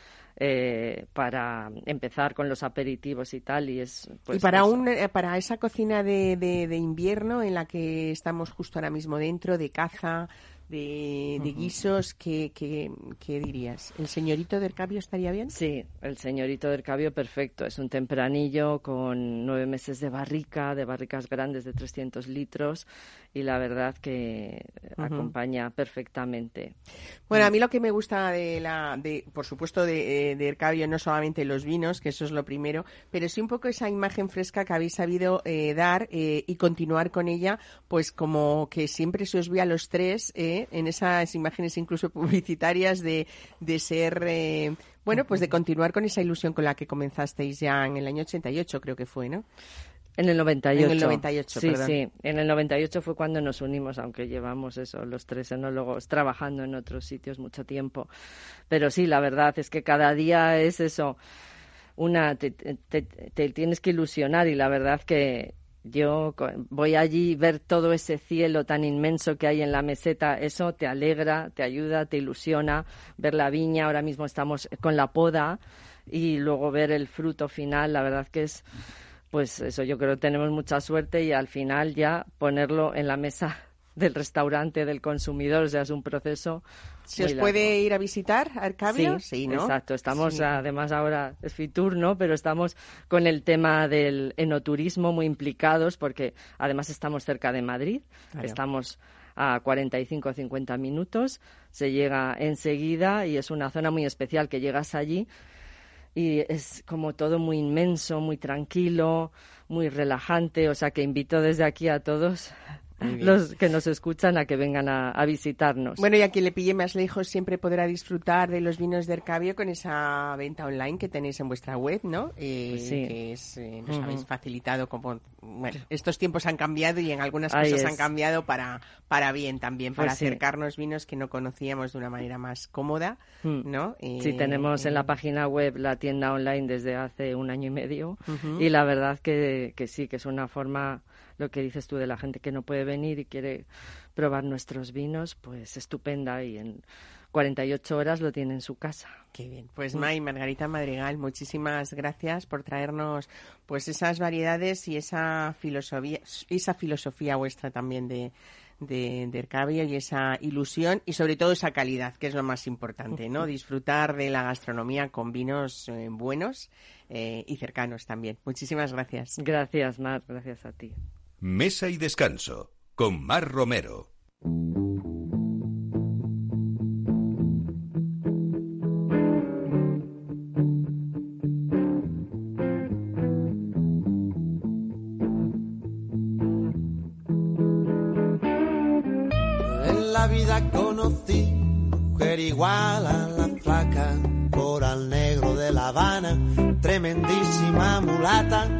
Eh, para empezar con los aperitivos y tal, y es... Pues, y para, eso. un, eh, para esa cocina de, de- de invierno en la que estamos justo ahora mismo dentro, de caza, de, de guisos, ¿qué, qué, qué dirías? ¿El señorito del cambio estaría bien? Sí, el señorito del cabio perfecto. Es un tempranillo con nueve meses de barrica, de barricas grandes de 300 litros y la verdad que acompaña perfectamente. Bueno, a mí lo que me gusta de la, de, por supuesto, de, eh, de Ercabio, no solamente los vinos, que eso es lo primero, pero sí un poco esa imagen fresca que habéis sabido eh, dar eh, y continuar con ella, pues como que siempre se os ve a los tres eh, en esas imágenes incluso publicitarias de, de ser, eh, bueno, pues de continuar con esa ilusión con la que comenzasteis ya en el año 88, creo que fue, ¿no? En el 98. En el 98, sí, perdón. sí. En el 98 fue cuando nos unimos, aunque llevamos eso, los tres enólogos trabajando en otros sitios mucho tiempo. Pero sí, la verdad es que cada día es eso, una, te, te- te- te tienes que ilusionar y la verdad que yo voy allí ver todo ese cielo tan inmenso que hay en la meseta, eso te alegra, te ayuda, te ilusiona, ver la viña, ahora mismo estamos con la poda y luego ver el fruto final, la verdad que es pues eso, yo creo que tenemos mucha suerte y al final ya ponerlo en la mesa del restaurante, del consumidor, o sea, es un proceso. ¿Se os puede ir a visitar a Arcabio? Sí, ¿no? exacto. Estamos, Sí. además, ahora es Fitur, ¿no? Pero estamos con el tema del enoturismo muy implicados porque además estamos cerca de Madrid. Claro. Estamos a 45 o 50 minutos. Se llega enseguida y es una zona muy especial que llegas allí y es como todo muy inmenso, muy tranquilo, muy relajante. O sea que invito desde aquí a todos. Los que nos escuchan a que vengan a, a visitarnos. Bueno, y a quien le pille más lejos siempre podrá disfrutar de los vinos de Ercabio con esa venta online que tenéis en vuestra web, ¿no? Eh, Sí. Que es, eh, nos habéis facilitado como... Bueno, estos tiempos han cambiado y en algunas Ahí cosas es. han cambiado para, para bien también, para Pues sí. acercarnos vinos que no conocíamos de una manera más cómoda, Mm. ¿no? Sí, Eh, tenemos en eh, la página web la tienda online desde hace un año y medio y la verdad que, que sí, que es una forma, lo que dices tú, de la gente que no puede venir y quiere probar nuestros vinos, pues estupenda y en 48 horas lo tiene en su casa. Qué bien. Pues May, Margarita Madrigal, muchísimas gracias por traernos pues esas variedades y esa filosofía, esa filosofía vuestra también de, de, de y esa ilusión y sobre todo esa calidad, que es lo más importante, ¿no? Disfrutar de la gastronomía con vinos eh, buenos eh, y cercanos también. Muchísimas gracias. Gracias, Mar, gracias a ti. Mesa y descanso con Mar Romero. En la vida conocí mujer igual a la flaca, coral negro de La Habana, tremendísima mulata,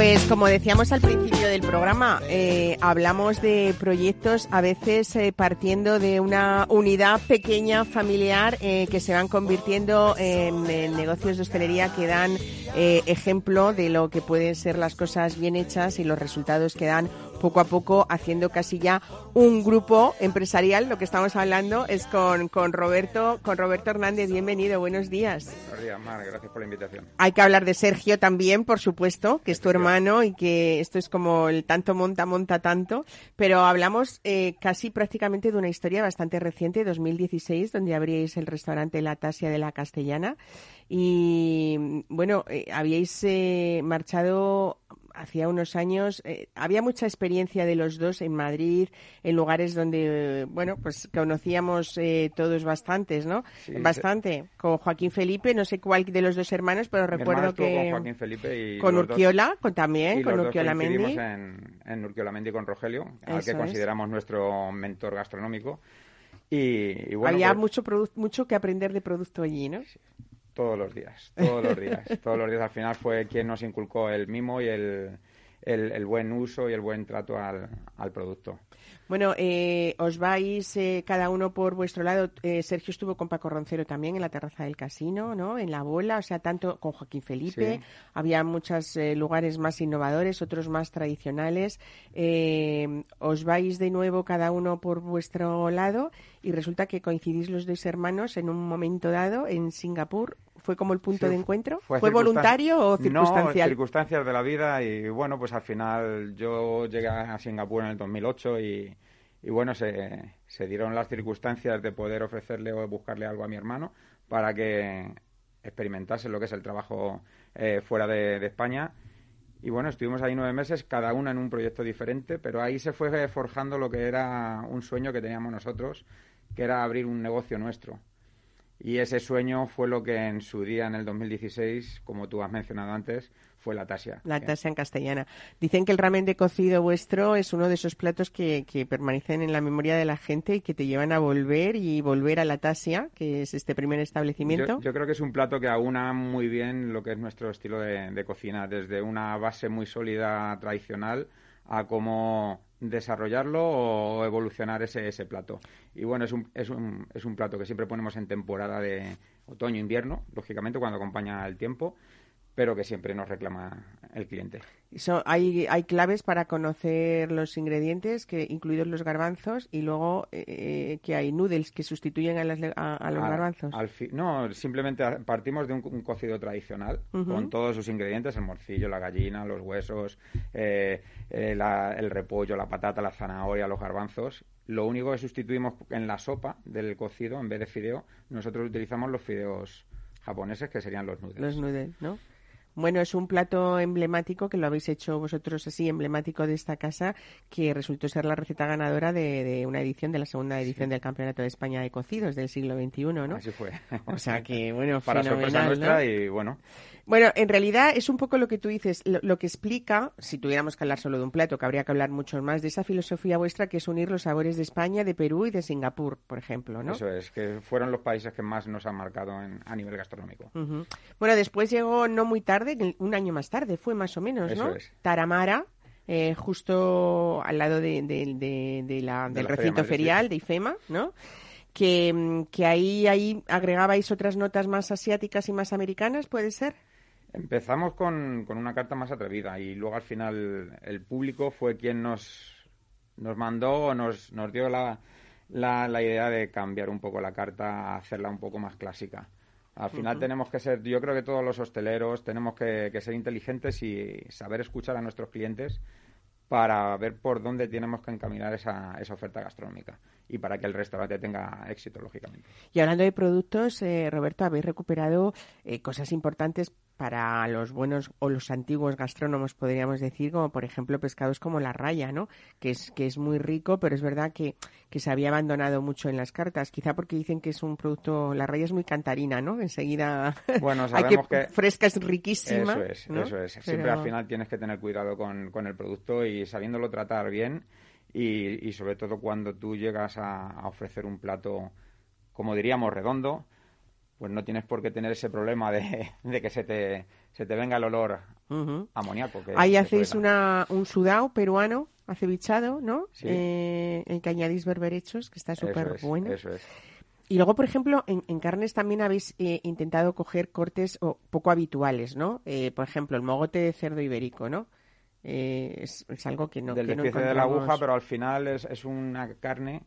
Pues como decíamos al principio del programa, eh, hablamos de proyectos a veces eh, partiendo de una unidad pequeña familiar eh, que se van convirtiendo en, en negocios de hostelería que dan eh, ejemplo de lo que pueden ser las cosas bien hechas y los resultados que dan poco a poco haciendo casi ya un grupo empresarial. Lo que estamos hablando es con, con Roberto, con Roberto Hernández. Bienvenido, buenos días. Buenos días, Mar, gracias por la invitación. Hay que hablar de Sergio también, por supuesto, que es tu hermano y que esto es como el tanto monta, monta tanto, pero hablamos eh, casi prácticamente de una historia bastante reciente, 2016, donde abríais el restaurante La Tasia de la Castellana y bueno, eh, habíais eh, marchado hacía unos años, eh, había mucha experiencia de los dos en Madrid, en lugares donde, bueno, pues conocíamos eh, todos bastantes, ¿no? Sí, Bastante. Con Joaquín Felipe, no sé cuál de los dos hermanos, pero recuerdo que... con Joaquín Felipe y con dos- Urquiola, con, también, y con los Urquiola Mendy. en, en Urquiola Mendy con Rogelio, al que es. consideramos nuestro mentor gastronómico. Y, y bueno, había pues, mucho, mucho que aprender de producto allí, ¿no? Todos los días, todos los días, todos los días. Al final fue quien nos inculcó el mimo y el, el, el buen uso y el buen trato al, al producto. Bueno, eh, os vais eh, cada uno por vuestro lado. Eh, Sergio estuvo con Paco Roncero también en la terraza del casino, ¿no? En la bola, o sea, tanto con Joaquín Felipe. Sí. Había muchos eh, lugares más innovadores, otros más tradicionales. Eh, os vais de nuevo cada uno por vuestro lado y resulta que coincidís los dos hermanos en un momento dado en Singapur. ¿Fue como el punto Sí, de encuentro? ¿Fue, voluntario o No, circunstancial? circunstancias de la vida y bueno, pues al final yo llegué a Singapur en el 2008 y, y bueno, se, se dieron las circunstancias de poder ofrecerle o buscarle algo a mi hermano para que experimentase lo que es el trabajo eh, fuera de, de España. Y bueno, estuvimos ahí nueve meses, cada uno en un proyecto diferente, pero ahí se fue forjando lo que era un sueño que teníamos nosotros, que era abrir un negocio nuestro. Y ese sueño fue lo que en su día, en el 2016, como tú has mencionado antes, fue la Tasia. La tasa en castellana. Dicen que el ramen de cocido vuestro es uno de esos platos que, que permanecen en la memoria de la gente y que te llevan a volver y volver a la Tasia, que es este primer establecimiento. Yo, yo creo que es un plato que aúna muy bien lo que es nuestro estilo de, de cocina, desde una base muy sólida tradicional a cómo desarrollarlo o evolucionar ese, ese plato. Y bueno, es un, es, un, es un plato que siempre ponemos en temporada de otoño-invierno, lógicamente cuando acompaña el tiempo, pero que siempre nos reclama el cliente. So- hay, hay claves para conocer los ingredientes, que incluidos los garbanzos, y luego eh, que hay noodles que sustituyen a, las a- a los Al- garbanzos. al fi- no, simplemente partimos de un, un cocido tradicional Ujú. con todos sus ingredientes, el morcillo, la gallina, los huesos, eh, eh, la- el repollo, la patata, la zanahoria, los garbanzos. Lo único que sustituimos en la sopa del cocido, en vez de fideo, nosotros utilizamos los fideos japoneses, que serían los noodles. Los noodles, ¿no? Bueno, es un plato emblemático que lo habéis hecho vosotros así, emblemático de esta casa, que resultó ser la receta ganadora de, de una edición, de la segunda edición del Campeonato de España de Cocidos del siglo XXI, ¿no? Así fue. O sea que, bueno, Para sorpresa nuestra ¿no? y bueno, Bueno, en realidad es un poco lo que tú dices, lo, lo que explica, si tuviéramos que hablar solo de un plato, que habría que hablar mucho más, de esa filosofía vuestra que es unir los sabores de España, de Perú y de Singapur, por ejemplo, ¿no? eso es, que fueron los países que más nos han marcado en- a nivel gastronómico. Bueno, después llegó no muy tarde, un año más tarde, fue más o menos, Eso ¿no? es. Taramara, eh, justo al lado de, de- de- de la- De del la recinto ferial de IFEMA, ¿no? Que, que ahí, ahí agregabais otras notas más asiáticas y más americanas, ¿puede ser? Empezamos con, con una carta más atrevida y luego al final el público fue quien nos, nos mandó o nos, nos dio la, la, la idea de cambiar un poco la carta, hacerla un poco más clásica. Al final tenemos que ser, yo creo que todos los hosteleros tenemos que, que ser inteligentes y saber escuchar a nuestros clientes para ver por dónde tenemos que encaminar esa, esa oferta gastronómica y para que el restaurante tenga éxito, lógicamente. Y hablando de productos, eh, Roberto, habéis recuperado eh, cosas importantes para los buenos o los antiguos gastrónomos, podríamos decir, como por ejemplo pescados como la raya, ¿no? Que es, que es muy rico, pero es verdad que, que se había abandonado mucho en las cartas, quizá porque dicen que es un producto, la raya es muy cantarina, ¿no? Enseguida Bueno, que, sabemos que... fresca es riquísima. Eso es, ¿no? eso es. Siempre Pero- al final tienes que tener cuidado con, con el producto y sabiéndolo tratar bien y, y sobre todo cuando tú llegas a, a ofrecer un plato, como diríamos, redondo, pues no tienes por qué tener ese problema de, de que se te, se te venga el olor Ujú. amoníaco. que- Ahí hacéis una, un sudao peruano acevichado, ¿no? Sí. Eh, en que añadís berberechos, que está súper es, bueno. Eso es. Y luego, por ejemplo, en, en carnes también habéis eh, intentado coger cortes o, poco habituales, ¿no? Eh, por ejemplo, el mogote de cerdo ibérico, ¿no? Eh, es, es algo que no Del que no despiece de la aguja, pero al final es, es una carne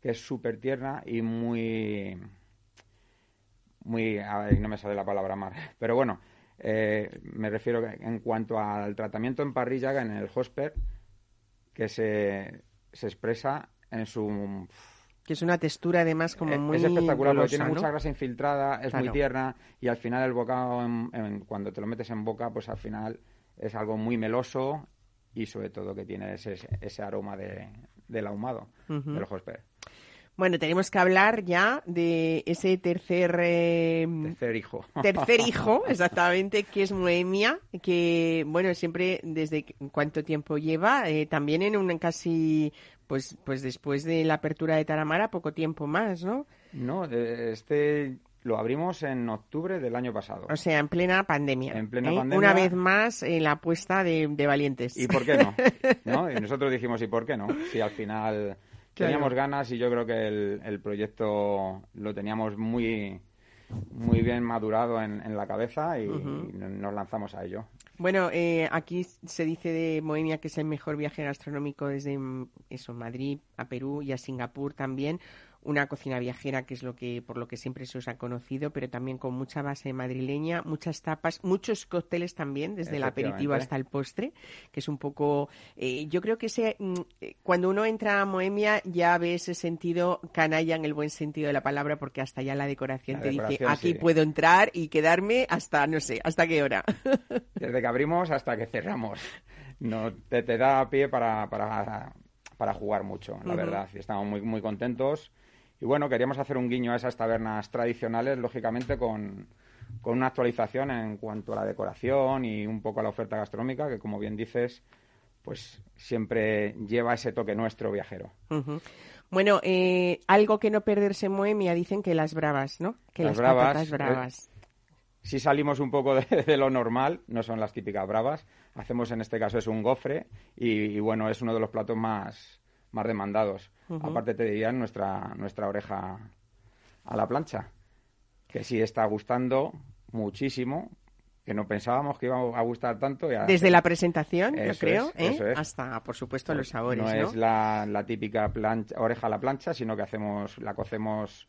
que es súper tierna y muy... muy ver, no me sale la palabra más. Pero bueno, eh, me refiero que en cuanto al tratamiento en parrilla, en el hosper, que se, se expresa en su... Que es una textura, además, como Eh, muy es espectacular porque golosa, tiene ¿no? mucha grasa infiltrada, es Claro. muy tierna y al final el bocado, en- en- cuando te lo metes en boca, pues al final es algo muy meloso y sobre todo que tiene ese, ese aroma de, del ahumado Ujú. del hosper. Bueno, tenemos que hablar ya de ese tercer... eh, Tercer hijo. tercer hijo, exactamente, que es Moemia, que, bueno, siempre, desde cuánto tiempo lleva, Eh, también en un casi, pues, pues después de la apertura de Taramara, poco tiempo más, ¿no? No, de- este lo abrimos en octubre del año pasado. O sea, en plena pandemia. En plena ¿eh? pandemia. Una vez más, eh, la apuesta de, de valientes. ¿Y por qué no? ¿No? Y nosotros dijimos, ¿y por qué no? Si al final Claro. teníamos ganas y yo creo que el, el proyecto lo teníamos muy muy bien madurado en, en la cabeza y, nos lanzamos a ello. Bueno, eh, aquí se dice de Moemia que es el mejor viaje gastronómico desde mm, eso, Madrid a Perú y a Singapur también. Una cocina viajera que es lo que por lo que siempre se os ha conocido, pero también con mucha base madrileña, muchas tapas, muchos cócteles también, desde el aperitivo hasta el postre, que es un poco. eh, yo creo que ese, mm, eh, cuando uno entra a Moemia ya ve ese sentido canalla en el buen sentido de la palabra, porque hasta ya la decoración La te dice aquí sí. puedo entrar y quedarme hasta no sé, hasta qué hora. Desde que abrimos hasta que cerramos. No, te, te da pie para, para, para jugar mucho, la Ujú. verdad. Y estamos muy, muy contentos. Y bueno, queríamos hacer un guiño a esas tabernas tradicionales, lógicamente con, con una actualización en cuanto a la decoración y un poco a la oferta gastronómica, que como bien dices, pues siempre lleva ese toque nuestro viajero. Bueno, eh, algo que no perderse en Moemia dicen que las bravas, ¿no? Que Las las, bravas, eh, bravas. Si salimos un poco de, de lo normal, no son las típicas bravas. Hacemos en este caso es un gofre y, y bueno, es uno de los platos más, más demandados. Aparte te dirían nuestra, nuestra oreja a la plancha, que sí está gustando muchísimo, que no pensábamos que iba a gustar tanto. y a- Desde la presentación, yo creo, es, ¿eh? es. hasta, por supuesto, los sabores, no, ¿no? es la, la típica plancha, oreja a la plancha, sino que hacemos, la cocemos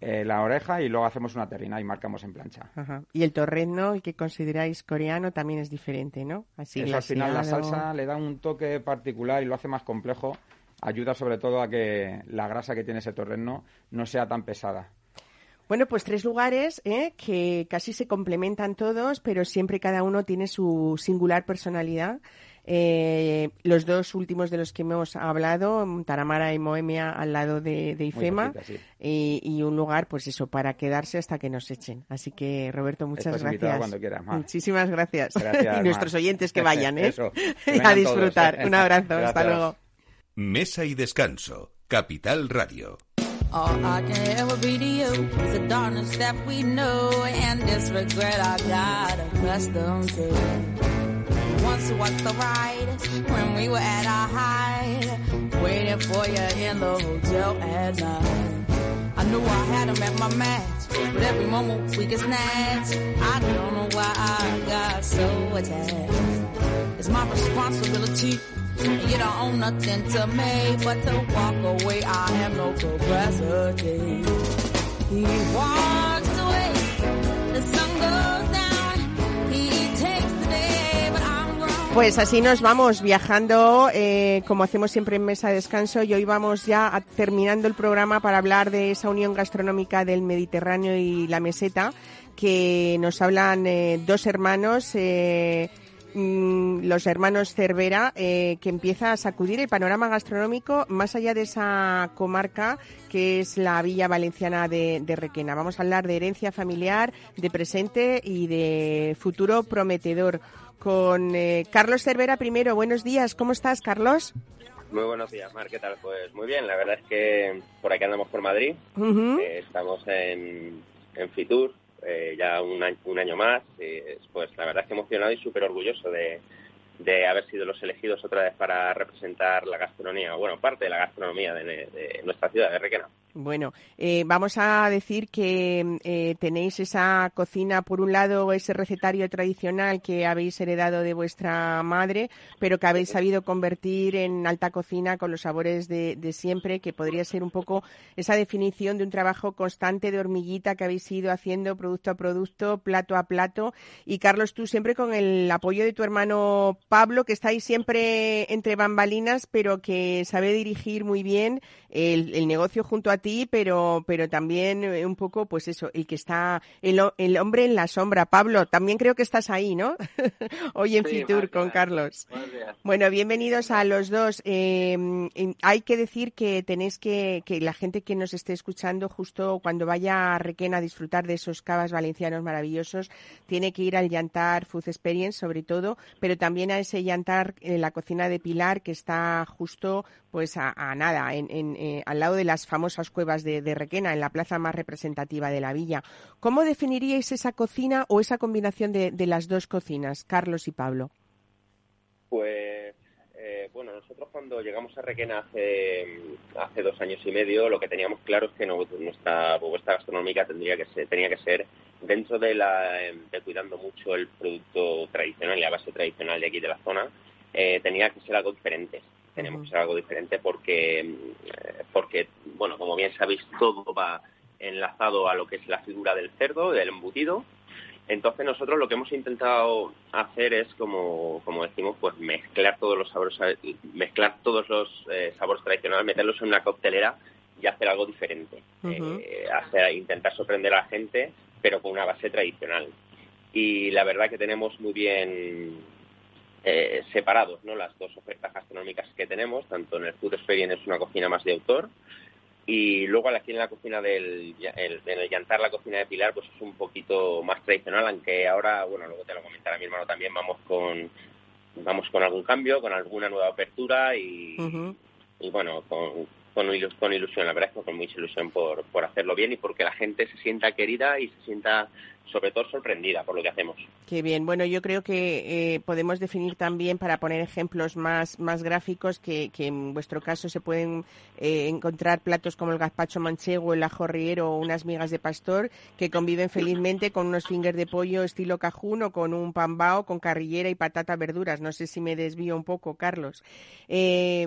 eh, la oreja y luego hacemos una terrina y marcamos en plancha. Ajá. Y el torrezno, el que consideráis coreano, también es diferente, ¿no? Así Eso al final la salsa le da un toque particular y lo hace más complejo. Ayuda sobre todo a que la grasa que tiene ese torreno no sea tan pesada. Bueno, pues tres lugares ¿eh? que casi se complementan todos, pero siempre cada uno tiene su singular personalidad. Eh, los dos últimos de los que hemos hablado, Taramara y Moemia al lado de, de IFEMA, cerquita, sí. y, y un lugar, pues eso, para quedarse hasta que nos echen. Así que, Roberto, muchas Estás gracias. cuando quieras, Mar. Muchísimas gracias. Gracias, y nuestros Mar. oyentes que vayan, ¿eh? Eso, que a disfrutar. todos. Un abrazo, hasta luego. Mesa y descanso. Capital Radio. All I can ever be to you is the darkness that we know and this regret I got accustomed to. Once was the ride when we were at our height, waiting for you in the hotel at night. I knew I had him at my match, but every moment we get snatched. I don't know why I got so attached. It's my responsibility. And you don't own nothing to me but to walk away. I have no capacity. He walks Pues así nos vamos viajando, eh, como hacemos siempre en Mesa de Descanso, y hoy vamos ya terminando el programa para hablar de esa unión gastronómica del Mediterráneo y la meseta, que nos hablan eh, dos hermanos, eh, mm, los hermanos Cervera, eh, que empieza a sacudir el panorama gastronómico más allá de esa comarca que es la Villa Valenciana de Requena. Vamos a hablar de herencia familiar, de presente y de futuro prometedor. Con eh, Carlos Cervera primero. Buenos días, ¿cómo estás, Carlos? Muy buenos días, Mar, ¿qué tal? Pues muy bien, la verdad es que por aquí andamos por Madrid, eh, estamos en, en Fitur eh, ya un año, un año más, eh, pues la verdad es que emocionado y súper orgulloso de, de haber sido los elegidos otra vez para representar la gastronomía, bueno, parte de la gastronomía de, de nuestra ciudad de Requena. Bueno, eh, vamos a decir que eh, tenéis esa cocina, por un lado, ese recetario tradicional que habéis heredado de vuestra madre, pero que habéis sabido convertir en alta cocina con los sabores de, de siempre, que podría ser un poco esa definición de un trabajo constante de hormiguita que habéis ido haciendo producto a producto, plato a plato. Y Carlos, tú siempre con el apoyo de tu hermano Pablo, que está ahí siempre entre bambalinas, pero que sabe dirigir muy bien el, el negocio junto a ti, pero, pero también eh, un poco, pues eso, el que está, el, el hombre en la sombra. Pablo, también creo que estás ahí, ¿no? Hoy en Sí, Fitur con Carlos. Bueno, bienvenidos a los dos. Eh, em, hay que decir que tenéis que, que la gente que nos esté escuchando, justo cuando vaya a Requena a disfrutar de esos cavas valencianos maravillosos, tiene que ir al Yantar Food Experience, sobre todo, pero también a ese Yantar, eh, la cocina de Pilar, que está justo pues a, a nada, en, eh, al lado de las famosas cuevas de, Requena, en la plaza más representativa de la villa. ¿Cómo definiríais esa cocina o esa combinación de, de las dos cocinas, Carlos y Pablo? Pues bueno, nosotros cuando llegamos a Requena hace, hace dos años y medio, lo que teníamos claro es que no- nuestra propuesta gastronómica tendría que ser, tenía que ser dentro de, la, de cuidando mucho el producto tradicional y la base tradicional de aquí de la zona, eh, tenía que ser algo diferente. Tenemos que ser algo diferente porque, eh, porque, bueno, como bien sabéis, todo va enlazado a lo que es la figura del cerdo, del embutido, entonces nosotros lo que hemos intentado hacer es, como, como decimos, pues mezclar todos los sabores, mezclar todos los eh, sabores tradicionales, meterlos en una coctelera y hacer algo diferente. Ujú. Eh, hacer, intentar sorprender a la gente, pero con una base tradicional. Y la verdad que tenemos muy bien eh, separados ¿no? las dos ofertas gastronómicas que tenemos, tanto en el Food Experience es una cocina más de autor, y luego aquí en la cocina del el- en el Yantar, la cocina de Pilar, pues es un poquito más tradicional, aunque ahora, bueno, luego te lo comentará mi hermano también, vamos con vamos con algún cambio, con alguna nueva apertura y, y bueno, con, con, ilus- con ilusión, la verdad es que con mucha ilusión por, por hacerlo bien y porque la gente se sienta querida y se sienta sobre todo sorprendida por lo que hacemos. Qué bien. Bueno, yo creo que eh, podemos definir también, para poner ejemplos más, más gráficos, que, que en vuestro caso se pueden eh, encontrar platos como el gazpacho manchego, el ajo riero o unas migas de pastor que conviven felizmente con unos fingers de pollo estilo cajún o con un pambao con carrillera y patata verduras. No sé si me desvío un poco, Carlos. Eh,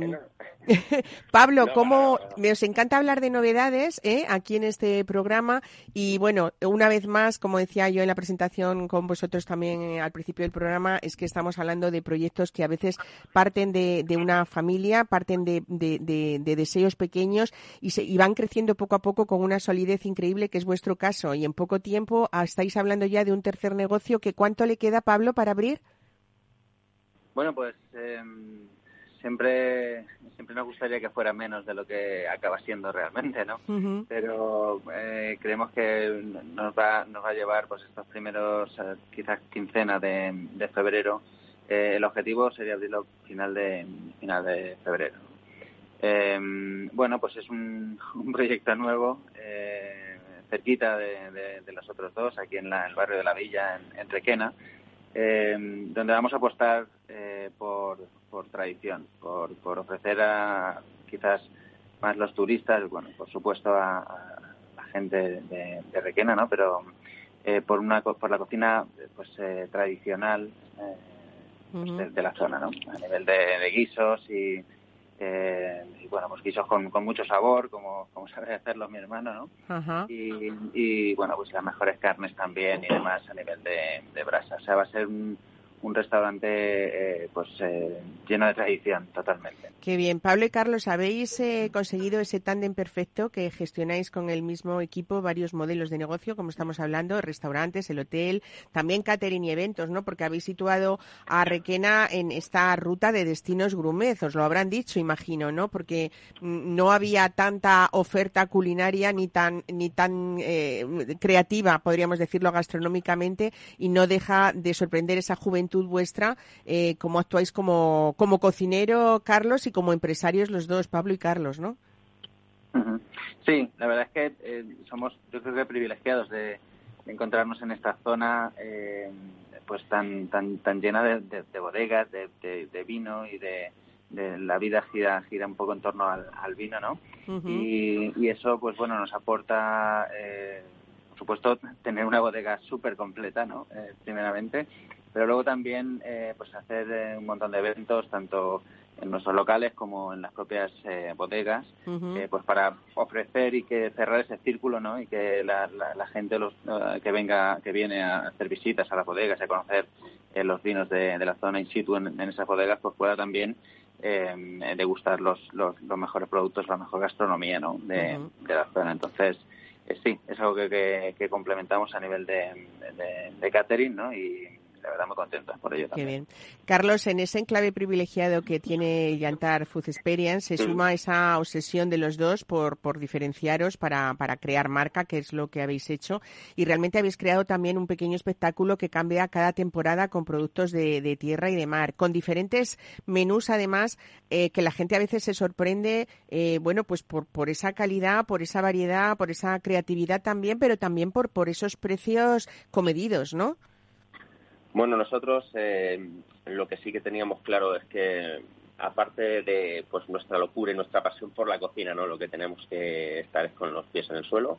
Pablo, No, ¿cómo nada. me os encanta hablar de novedades ¿eh? aquí en este programa? Y bueno, una vez más, como decía yo en la presentación con vosotros también eh, al principio del programa, es que estamos hablando de proyectos que a veces parten de, de una familia, parten de, de- de- de deseos pequeños y, se, y van creciendo poco a poco con una solidez increíble, que es vuestro caso. Y en poco tiempo ah, estáis hablando ya de un tercer negocio. que ¿Cuánto le queda, Pablo, para abrir? Bueno, pues eh, siempre, siempre nos gustaría que fuera menos de lo que acaba siendo realmente, ¿no? Pero eh, creemos que nos va, nos va a llevar pues estos primeros, eh, quizás quincena de, de febrero. Eh, el objetivo sería abrirlo final de final de febrero. Eh, bueno, pues es un, un proyecto nuevo, eh, cerquita de, de- de los otros dos, aquí en la- el barrio de la Villa, en, en Requena, eh, donde vamos a apostar eh, por, por tradición, por, por ofrecer a quizás más los turistas, bueno, por supuesto a, a la gente de, de Requena, ¿no? Pero eh, por una por la cocina pues eh, tradicional eh, pues, de, de la zona, ¿no? A nivel de, de guisos y, eh, y, bueno, pues guisos con, con mucho sabor, como, como sabe hacerlo mi hermano, ¿no? Y, y, bueno, pues las mejores carnes también y demás a nivel de, de brasa. O sea, va a ser un, un restaurante eh, pues eh, lleno de tradición totalmente. Qué bien. Pablo y Carlos, ¿habéis eh, conseguido ese tándem perfecto que gestionáis con el mismo equipo varios modelos de negocio, como estamos hablando, restaurantes, el hotel, también catering y eventos, ¿no? Porque habéis situado a Requena en esta ruta de destinos grumet, os lo habrán dicho, imagino, ¿no? Porque mm, no había tanta oferta culinaria ni tan ni tan creativa, podríamos decirlo gastronómicamente, y no deja de sorprender esa juventud vuestra, eh, cómo actuáis como, como cocinero, Carlos, y como empresarios los dos, Pablo y Carlos, ¿no? Sí, la verdad es que eh, somos, yo creo que privilegiados de, encontrarnos en esta zona, eh, pues tan tan tan llena de, bodegas, de, vino y de, la vida gira gira un poco en torno al, vino, ¿no? y, y, eso, pues bueno, nos aporta, eh, por supuesto, tener una bodega súper completa, ¿no? Eh, primeramente, pero luego también eh, pues hacer eh, un montón de eventos tanto en nuestros locales como en las propias eh, bodegas pues para ofrecer y que cerrar ese círculo no y que la, la, gente los, que venga que viene a hacer visitas a las bodegas a conocer los vinos de, la zona in situ en, esas bodegas pues pueda también degustar los, los, los, mejores productos la mejor gastronomía no de, la zona. Entonces sí es algo que, que, complementamos a nivel de, de catering no y la verdad muy contenta por ello también. Qué bien. Carlos, en ese enclave privilegiado que tiene Yantar Food Experience, se suma esa obsesión de los dos por, por diferenciaros para, para crear marca, que es lo que habéis hecho, y realmente habéis creado también un pequeño espectáculo que cambia cada temporada con productos de, de tierra y de mar, con diferentes menús además, eh, que la gente a veces se sorprende, eh, bueno, pues por, por esa calidad, por esa variedad, por esa creatividad también, pero también por, por esos precios comedidos, ¿no? Bueno, nosotros eh, lo que sí que teníamos claro es que aparte de pues nuestra locura y nuestra pasión por la cocina, ¿no? Lo que tenemos que estar es con los pies en el suelo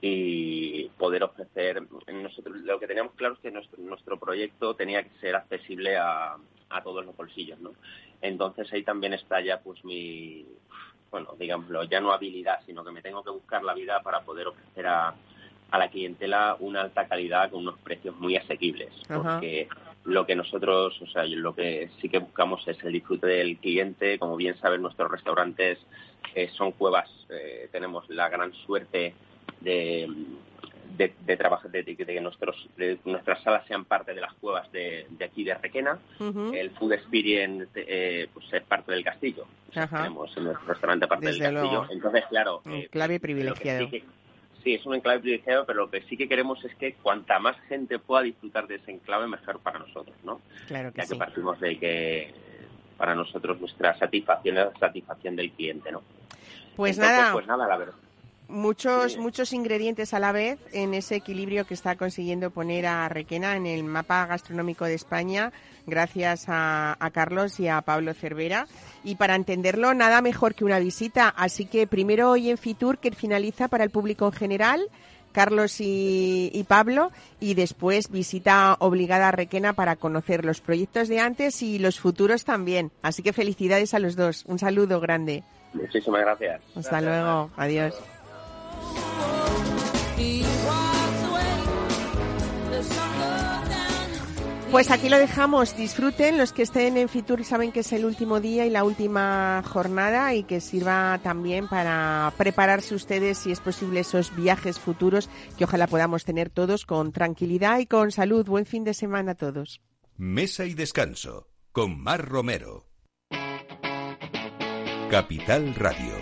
y poder ofrecer nosotros lo que teníamos claro es que nuestro, nuestro proyecto tenía que ser accesible a, a todos los bolsillos, ¿no? Entonces ahí también está ya pues mi bueno, digámoslo, ya no habilidad, sino que me tengo que buscar la vida para poder ofrecer a, a la clientela una alta calidad con unos precios muy asequibles. Porque lo que nosotros, o sea, lo que sí que buscamos es el disfrute del cliente. Como bien saben, nuestros restaurantes eh, son cuevas. Eh, tenemos la gran suerte de, de, trabajar, de, que nuestros, nuestras salas sean parte de las cuevas de, aquí de Requena. El Food Experience eh, pues es parte del castillo. tenemos en nuestro restaurante parte del castillo. Entonces, claro. clave privilegiado sí, es un enclave privilegiado, pero lo que sí que queremos es que cuanta más gente pueda disfrutar de ese enclave, mejor para nosotros, ¿no? Claro que ya que partimos de que para nosotros nuestra satisfacción es la satisfacción del cliente, ¿no? Pues nada. Pues nada, la verdad muchos muchos ingredientes a la vez en ese equilibrio que está consiguiendo poner a Requena en el mapa gastronómico de España gracias a, Carlos y a Pablo Cervera y para entenderlo nada mejor que una visita así que primero hoy en Fitur que finaliza para el público en general Carlos y, y, Pablo y después visita obligada a Requena para conocer los proyectos de antes y los futuros también. Así que felicidades a los dos. Un saludo grande. Muchísimas gracias. Hasta luego. Adiós. Pues aquí lo dejamos. Disfruten los que estén en Fitur saben que es el último día y la última jornada y que sirva también para prepararse ustedes, si es posible, esos viajes futuros que ojalá podamos tener todos con tranquilidad y con salud. Buen fin de semana a todos. Mesa y descanso con Mar Romero. Capital Radio.